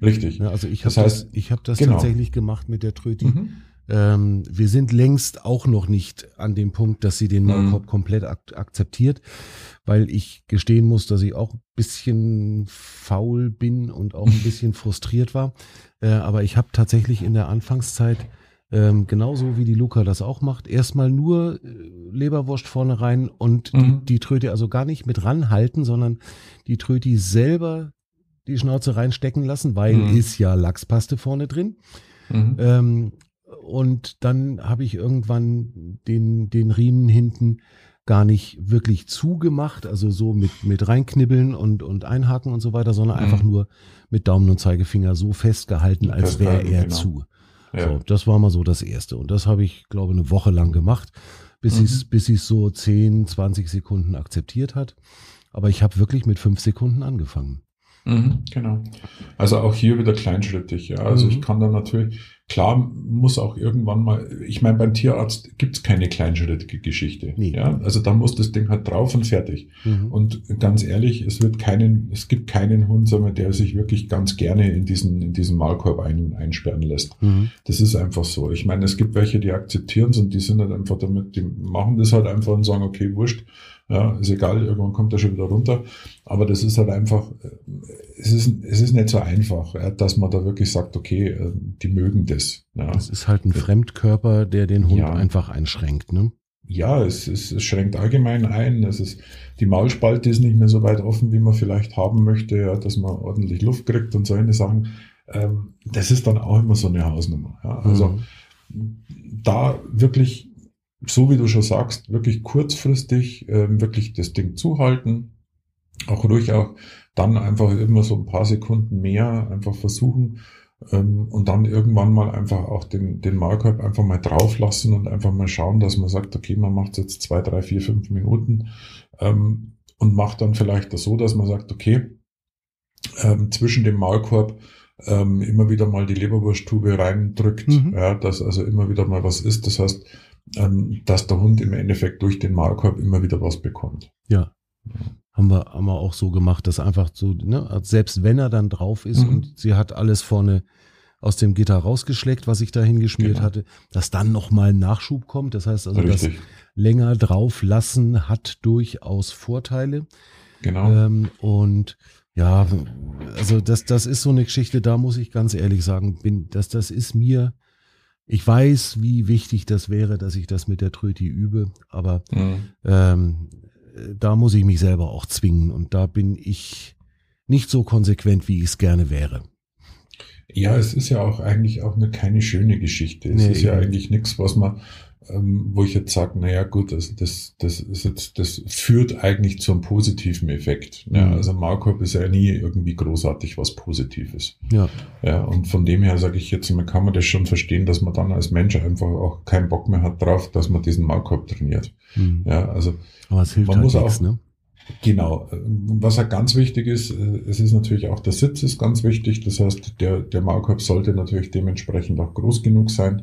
Richtig. Ja, also ich habe das, heißt, das, ich hab das genau. tatsächlich gemacht mit der Tröti. Mhm. Ähm, wir sind längst auch noch nicht an dem Punkt, dass sie den mhm. Maulkorb mhm. komplett ak akzeptiert, weil ich gestehen muss, dass ich auch ein bisschen faul bin und auch ein bisschen frustriert war. Äh, aber ich habe tatsächlich in der Anfangszeit ähm, genauso wie die Luca das auch macht, erstmal nur äh, Leberwurst vorne rein und mhm. die, die Tröte also gar nicht mit ranhalten, sondern die Tröti selber die Schnauze reinstecken lassen, weil mhm. ist ja Lachspaste vorne drin. Mhm. Ähm, und dann habe ich irgendwann den, den Riemen hinten gar nicht wirklich zugemacht, also so mit, mit reinknibbeln und, und einhaken und so weiter, sondern mhm. einfach nur mit Daumen und Zeigefinger so festgehalten, als wäre er genau. zu. Ja. So, das war mal so das Erste. Und das habe ich, glaube eine Woche lang gemacht, bis mhm. es bis es so 10, 20 Sekunden akzeptiert hat. Aber ich habe wirklich mit fünf Sekunden angefangen. Mhm, genau. Also auch hier wieder kleinschrittig, ja. Also mhm. ich kann dann natürlich, klar muss auch irgendwann mal, ich meine, beim Tierarzt gibt's keine kleinschrittige Geschichte. Nee. Ja, also da muss das Ding halt drauf und fertig. Mhm. Und ganz ehrlich, es wird keinen, es gibt keinen Hund, sagen wir, der sich wirklich ganz gerne in diesen, in diesen Maulkorb ein, einsperren lässt. Mhm. Das ist einfach so. Ich meine, es gibt welche, die akzeptieren es und die sind halt einfach damit, die machen das halt einfach und sagen, okay, wurscht ja, ist egal, irgendwann kommt er schon wieder runter. Aber das ist halt einfach, äh, es ist, es ist nicht so einfach, dass man da wirklich sagt, okay, äh, die mögen das. Ja. Das ist halt ein Fremdkörper, der den Hund ja. einfach einschränkt, ne? Ja, es, es, es schränkt allgemein ein. Es ist, die Maulspalte ist nicht mehr so weit offen, wie man vielleicht haben möchte, ja, dass man ordentlich Luft kriegt und solche Sachen. Ähm, das ist dann auch immer so eine Hausnummer. Ja. Also mhm. da wirklich so wie du schon sagst, wirklich kurzfristig ähm, wirklich das Ding zuhalten. Auch ruhig auch dann einfach immer so ein paar Sekunden mehr einfach versuchen ähm, und dann irgendwann mal einfach auch den, den Maulkorb einfach mal drauf lassen und einfach mal schauen, dass man sagt, okay, man macht jetzt zwei, drei, vier, fünf Minuten ähm, und macht dann vielleicht das so, dass man sagt, okay, ähm, zwischen dem Maulkorb ähm, immer wieder mal die Leberwursttube reindrückt, mhm. ja, dass also immer wieder mal was ist. Das heißt, ähm, dass der Hund im Endeffekt durch den Maulkorb immer wieder was bekommt. Ja. Haben wir, haben wir auch so gemacht, dass einfach so, ne, selbst wenn er dann drauf ist mhm. und sie hat alles vorne aus dem Gitter rausgeschleckt, was ich da hingeschmiert genau. hatte, dass dann nochmal ein Nachschub kommt. Das heißt also, Richtig. das länger drauf lassen hat durchaus Vorteile. Genau. Ähm, und ja, also das, das ist so eine Geschichte, da muss ich ganz ehrlich sagen, bin, dass das ist mir ich weiß, wie wichtig das wäre, dass ich das mit der Tröti übe, aber mhm. ähm, da muss ich mich selber auch zwingen und da bin ich nicht so konsequent, wie ich es gerne wäre. Ja, es ist ja auch eigentlich auch eine keine schöne Geschichte. Es nee, ist ja eigentlich nichts, was man ähm, wo ich jetzt sage, naja gut, also das, das ist jetzt, das führt eigentlich zum positiven Effekt. Ja, mhm. also Maulkorb ist ja nie irgendwie großartig was Positives. Ja. Ja, und von dem her sage ich jetzt, man kann man das schon verstehen, dass man dann als Mensch einfach auch keinen Bock mehr hat drauf, dass man diesen Maulkorb trainiert. Mhm. Ja, also Aber es hilft man halt muss nichts, auch, ne? Genau. Was halt ganz wichtig ist, äh, es ist natürlich auch der Sitz ist ganz wichtig. Das heißt, der, der Maulkorb sollte natürlich dementsprechend auch groß genug sein.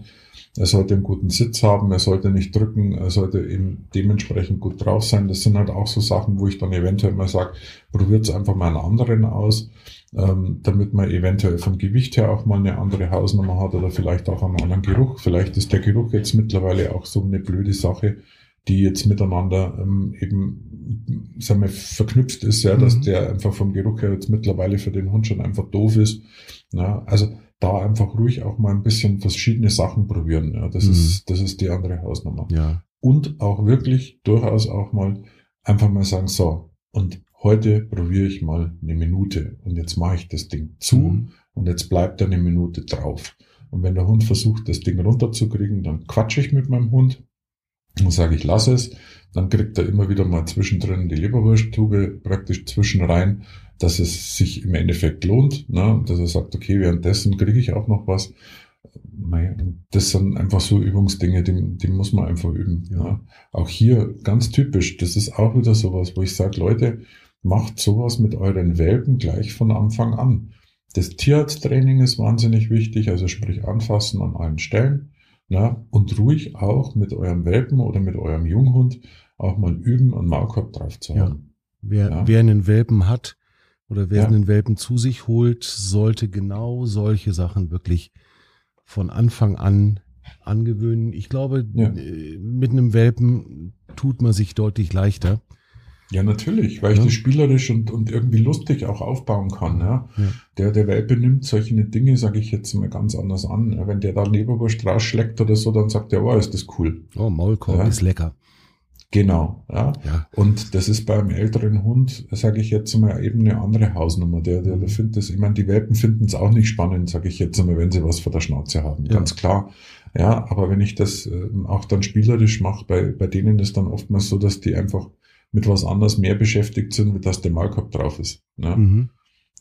Er sollte einen guten Sitz haben, er sollte nicht drücken, er sollte eben dementsprechend gut drauf sein. Das sind halt auch so Sachen, wo ich dann eventuell mal sage, probiert es einfach mal einen anderen aus, ähm, damit man eventuell vom Gewicht her auch mal eine andere Hausnummer hat oder vielleicht auch einen anderen Geruch. Vielleicht ist der Geruch jetzt mittlerweile auch so eine blöde Sache, die jetzt miteinander ähm, eben sagen wir, verknüpft ist, ja, dass mhm. der einfach vom Geruch her jetzt mittlerweile für den Hund schon einfach doof ist. Ja, also da einfach ruhig auch mal ein bisschen verschiedene Sachen probieren. Ja, das mhm. ist, das ist die andere Hausnummer. Ja. Und auch wirklich durchaus auch mal einfach mal sagen, so, und heute probiere ich mal eine Minute und jetzt mache ich das Ding zu mhm. und jetzt bleibt da eine Minute drauf. Und wenn der Hund versucht, das Ding runterzukriegen, dann quatsche ich mit meinem Hund und sage, ich lasse es. Dann kriegt er immer wieder mal zwischendrin die Leberwursttube praktisch zwischen rein, dass es sich im Endeffekt lohnt, ne? dass er sagt, okay, währenddessen kriege ich auch noch was. Das sind einfach so Übungsdinge, die, die muss man einfach üben. Ja. Ne? Auch hier ganz typisch, das ist auch wieder sowas, wo ich sage, Leute, macht sowas mit euren Welpen gleich von Anfang an. Das Tierarzttraining ist wahnsinnig wichtig, also sprich anfassen an allen Stellen. Na, und ruhig auch mit eurem Welpen oder mit eurem Junghund auch mal üben, einen Maulkorb drauf zu haben. Ja. Wer, ja. wer einen Welpen hat oder wer ja. einen Welpen zu sich holt, sollte genau solche Sachen wirklich von Anfang an angewöhnen. Ich glaube, ja. Äh, mit einem Welpen tut man sich deutlich leichter. Ja, natürlich, weil ich das spielerisch und, und irgendwie lustig auch aufbauen kann. Ja. ja. Der, der Welpe nimmt solche Dinge, sage ich jetzt mal ganz anders an. Wenn der da Leberwurst rausschlägt oder so, dann sagt er, oh, ist das cool. Oh, Maulkorb ja. ist lecker. Genau, ja. ja. Und das ist beim älteren Hund, sage ich jetzt mal, eben eine andere Hausnummer. Der, der, der findet das, ich meine, die Welpen finden es auch nicht spannend, sage ich jetzt mal, wenn sie was vor der Schnauze haben. Ja. Ganz klar. Ja, aber wenn ich das äh, auch dann spielerisch mache, bei, bei denen ist dann oftmals so, dass die einfach mit was anderes mehr beschäftigt sind, wie dass der Maulkorb drauf ist. Ne? Mhm.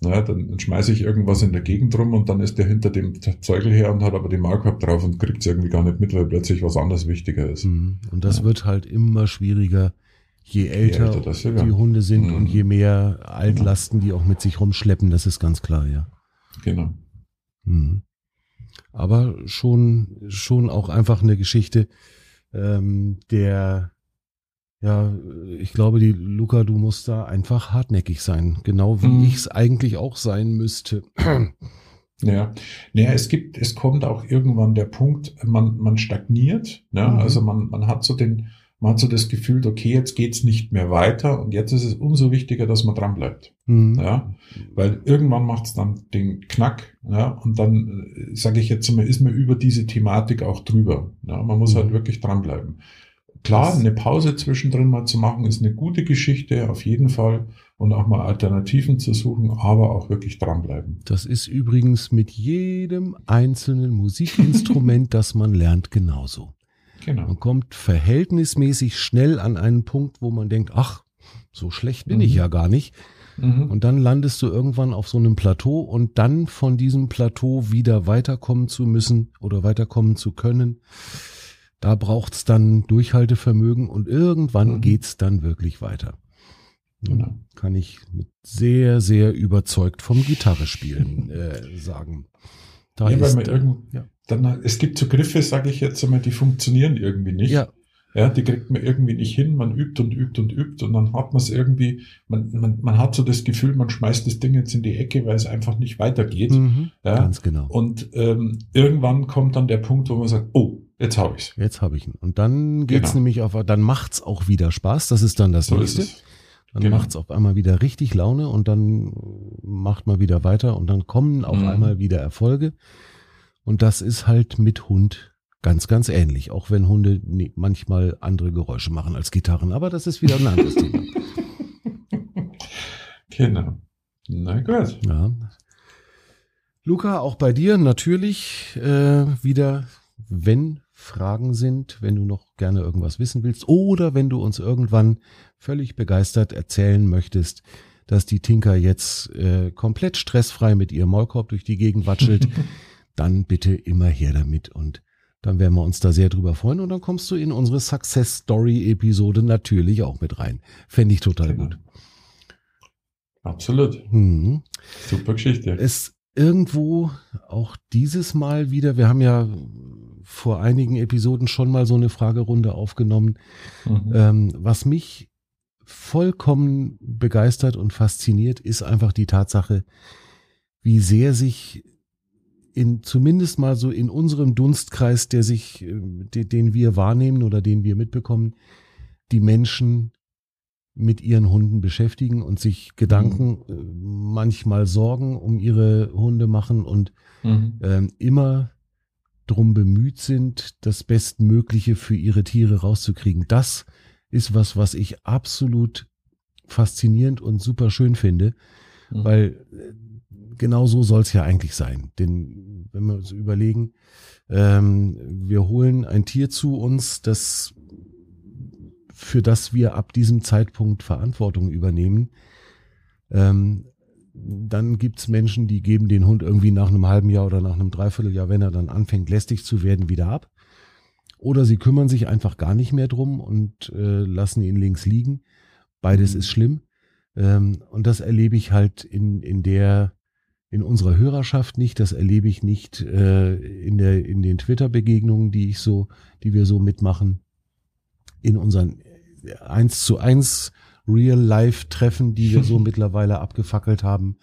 Naja, dann, dann schmeiße ich irgendwas in der Gegend rum und dann ist der hinter dem Zeugel her und hat aber den Maulkorb drauf und kriegt es irgendwie gar nicht mit, weil plötzlich was anderes wichtiger ist. Mhm. Und das ja. wird halt immer schwieriger, je älter, je älter die Hunde sind mhm. und je mehr Altlasten die auch mit sich rumschleppen, das ist ganz klar, ja. Genau. Mhm. Aber schon, schon auch einfach eine Geschichte ähm, der ja, ich glaube, die Luca, du musst da einfach hartnäckig sein, genau wie mhm. ich es eigentlich auch sein müsste. Ja, naja, es gibt, es kommt auch irgendwann der Punkt, man, man stagniert, ne? Mhm. also man, man hat so den, man hat so das Gefühl, okay, jetzt geht's nicht mehr weiter und jetzt ist es umso wichtiger, dass man dran bleibt. Mhm. Ja, weil irgendwann macht's dann den Knack, ja, und dann äh, sage ich jetzt mal, ist man über diese Thematik auch drüber. Ja, man muss mhm. halt wirklich dranbleiben. Klar, eine Pause zwischendrin mal zu machen, ist eine gute Geschichte, auf jeden Fall. Und auch mal Alternativen zu suchen, aber auch wirklich dranbleiben. Das ist übrigens mit jedem einzelnen Musikinstrument, das man lernt, genauso. Genau. Man kommt verhältnismäßig schnell an einen Punkt, wo man denkt, ach, so schlecht bin mhm. ich ja gar nicht. Mhm. Und dann landest du irgendwann auf so einem Plateau und dann von diesem Plateau wieder weiterkommen zu müssen oder weiterkommen zu können da braucht's dann Durchhaltevermögen und irgendwann mhm. geht's dann wirklich weiter. Genau. Kann ich mit sehr, sehr überzeugt vom Gitarre spielen äh, sagen. Da ja, ist, weil man irgend, ja. dann, es gibt so Griffe, sage ich jetzt einmal, die funktionieren irgendwie nicht. Ja. Ja, die kriegt man irgendwie nicht hin, man übt und übt und übt und dann hat man es irgendwie, man, man, man hat so das Gefühl, man schmeißt das Ding jetzt in die Ecke, weil es einfach nicht weitergeht. Mhm, ja, ganz genau. Und ähm, irgendwann kommt dann der Punkt, wo man sagt, oh, Jetzt habe ich's. Jetzt habe ich ihn. Und dann geht's genau. nämlich auf, dann macht's auch wieder Spaß. Das ist dann das so nächste. Dann genau. macht's auf einmal wieder richtig Laune und dann macht man wieder weiter und dann kommen auf mhm. einmal wieder Erfolge. Und das ist halt mit Hund ganz, ganz ähnlich. Auch wenn Hunde manchmal andere Geräusche machen als Gitarren. Aber das ist wieder ein anderes Thema. Genau. Na gut. Ja. Luca, auch bei dir natürlich äh, wieder, wenn Fragen sind, wenn du noch gerne irgendwas wissen willst oder wenn du uns irgendwann völlig begeistert erzählen möchtest, dass die Tinker jetzt äh, komplett stressfrei mit ihrem Maulkorb durch die Gegend watschelt, dann bitte immer her damit und dann werden wir uns da sehr drüber freuen und dann kommst du in unsere Success Story Episode natürlich auch mit rein. Fände ich total genau. gut. Absolut. Mhm. Super Geschichte. Es irgendwo auch dieses Mal wieder, wir haben ja vor einigen Episoden schon mal so eine Fragerunde aufgenommen. Mhm. Ähm, was mich vollkommen begeistert und fasziniert, ist einfach die Tatsache, wie sehr sich in zumindest mal so in unserem Dunstkreis, der sich, äh, den wir wahrnehmen oder den wir mitbekommen, die Menschen mit ihren Hunden beschäftigen und sich Gedanken, mhm. Äh, manchmal Sorgen um ihre Hunde machen und mhm. ähm, immer drum bemüht sind, das Bestmögliche für ihre Tiere rauszukriegen. Das ist was, was ich absolut faszinierend und super schön finde, mhm. weil äh, genau so soll es ja eigentlich sein. Denn wenn wir uns überlegen, ähm, wir holen ein Tier zu uns, das für das wir ab diesem Zeitpunkt Verantwortung übernehmen, ähm, dann gibt's Menschen, die geben den Hund irgendwie nach einem halben Jahr oder nach einem Dreivierteljahr, wenn er dann anfängt, lästig zu werden, wieder ab. Oder sie kümmern sich einfach gar nicht mehr drum und äh, lassen ihn links liegen. Beides mhm. ist schlimm. Ähm, und das erlebe ich halt in, in der, in unserer Hörerschaft nicht. Das erlebe ich nicht äh, in der, in den Twitter-Begegnungen, die ich so, die wir so mitmachen. In unseren eins zu eins Real-Life-Treffen, die wir so mittlerweile abgefackelt haben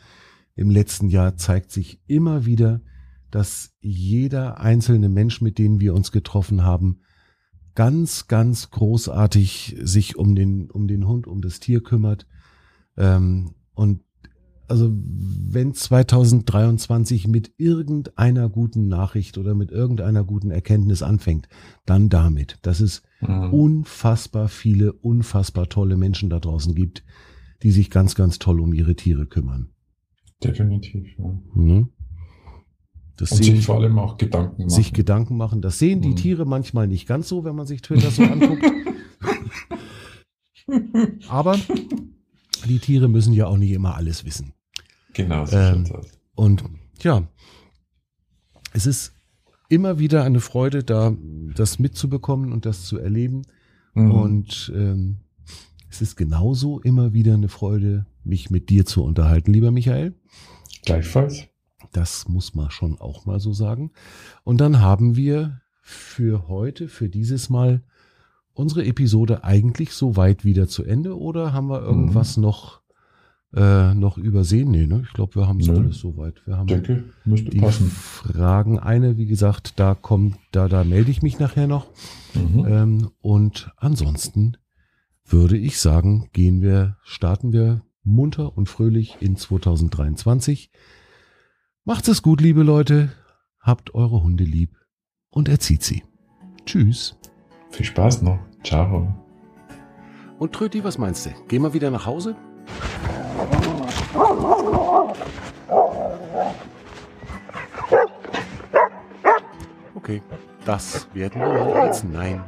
im letzten Jahr, zeigt sich immer wieder, dass jeder einzelne Mensch, mit dem wir uns getroffen haben, ganz, ganz großartig sich um den, um den Hund, um das Tier kümmert. Ähm, und also wenn 2023 mit irgendeiner guten Nachricht oder mit irgendeiner guten Erkenntnis anfängt, dann damit, dass es mhm. unfassbar viele, unfassbar tolle Menschen da draußen gibt, die sich ganz, ganz toll um ihre Tiere kümmern. Definitiv. Ja. Mhm. Das Und sehen, sich vor allem auch Gedanken machen. Sich Gedanken machen. Das sehen die mhm. Tiere manchmal nicht ganz so, wenn man sich Twitter so anguckt. Aber die Tiere müssen ja auch nicht immer alles wissen. Genau, so ähm, Und ja, es ist immer wieder eine Freude, da das mitzubekommen und das zu erleben. Mhm. Und ähm, es ist genauso immer wieder eine Freude, mich mit dir zu unterhalten, lieber Michael. Gleichfalls. Das muss man schon auch mal so sagen. Und dann haben wir für heute, für dieses Mal unsere Episode eigentlich so weit wieder zu Ende oder haben wir irgendwas mhm. noch äh, noch übersehen? Nee, ne? Ich glaube, wir haben es alles soweit. Wir haben Denke, müsste die passen. Fragen. Eine, wie gesagt, da kommt, da, da melde ich mich nachher noch. Mhm. Ähm, und ansonsten würde ich sagen, gehen wir, starten wir munter und fröhlich in 2023. Macht's es gut, liebe Leute. Habt eure Hunde lieb und erzieht sie. Tschüss. Viel Spaß noch. Ciao. Und Tröti, was meinst du? Gehen wir wieder nach Hause? Okay, das werden wir als Nein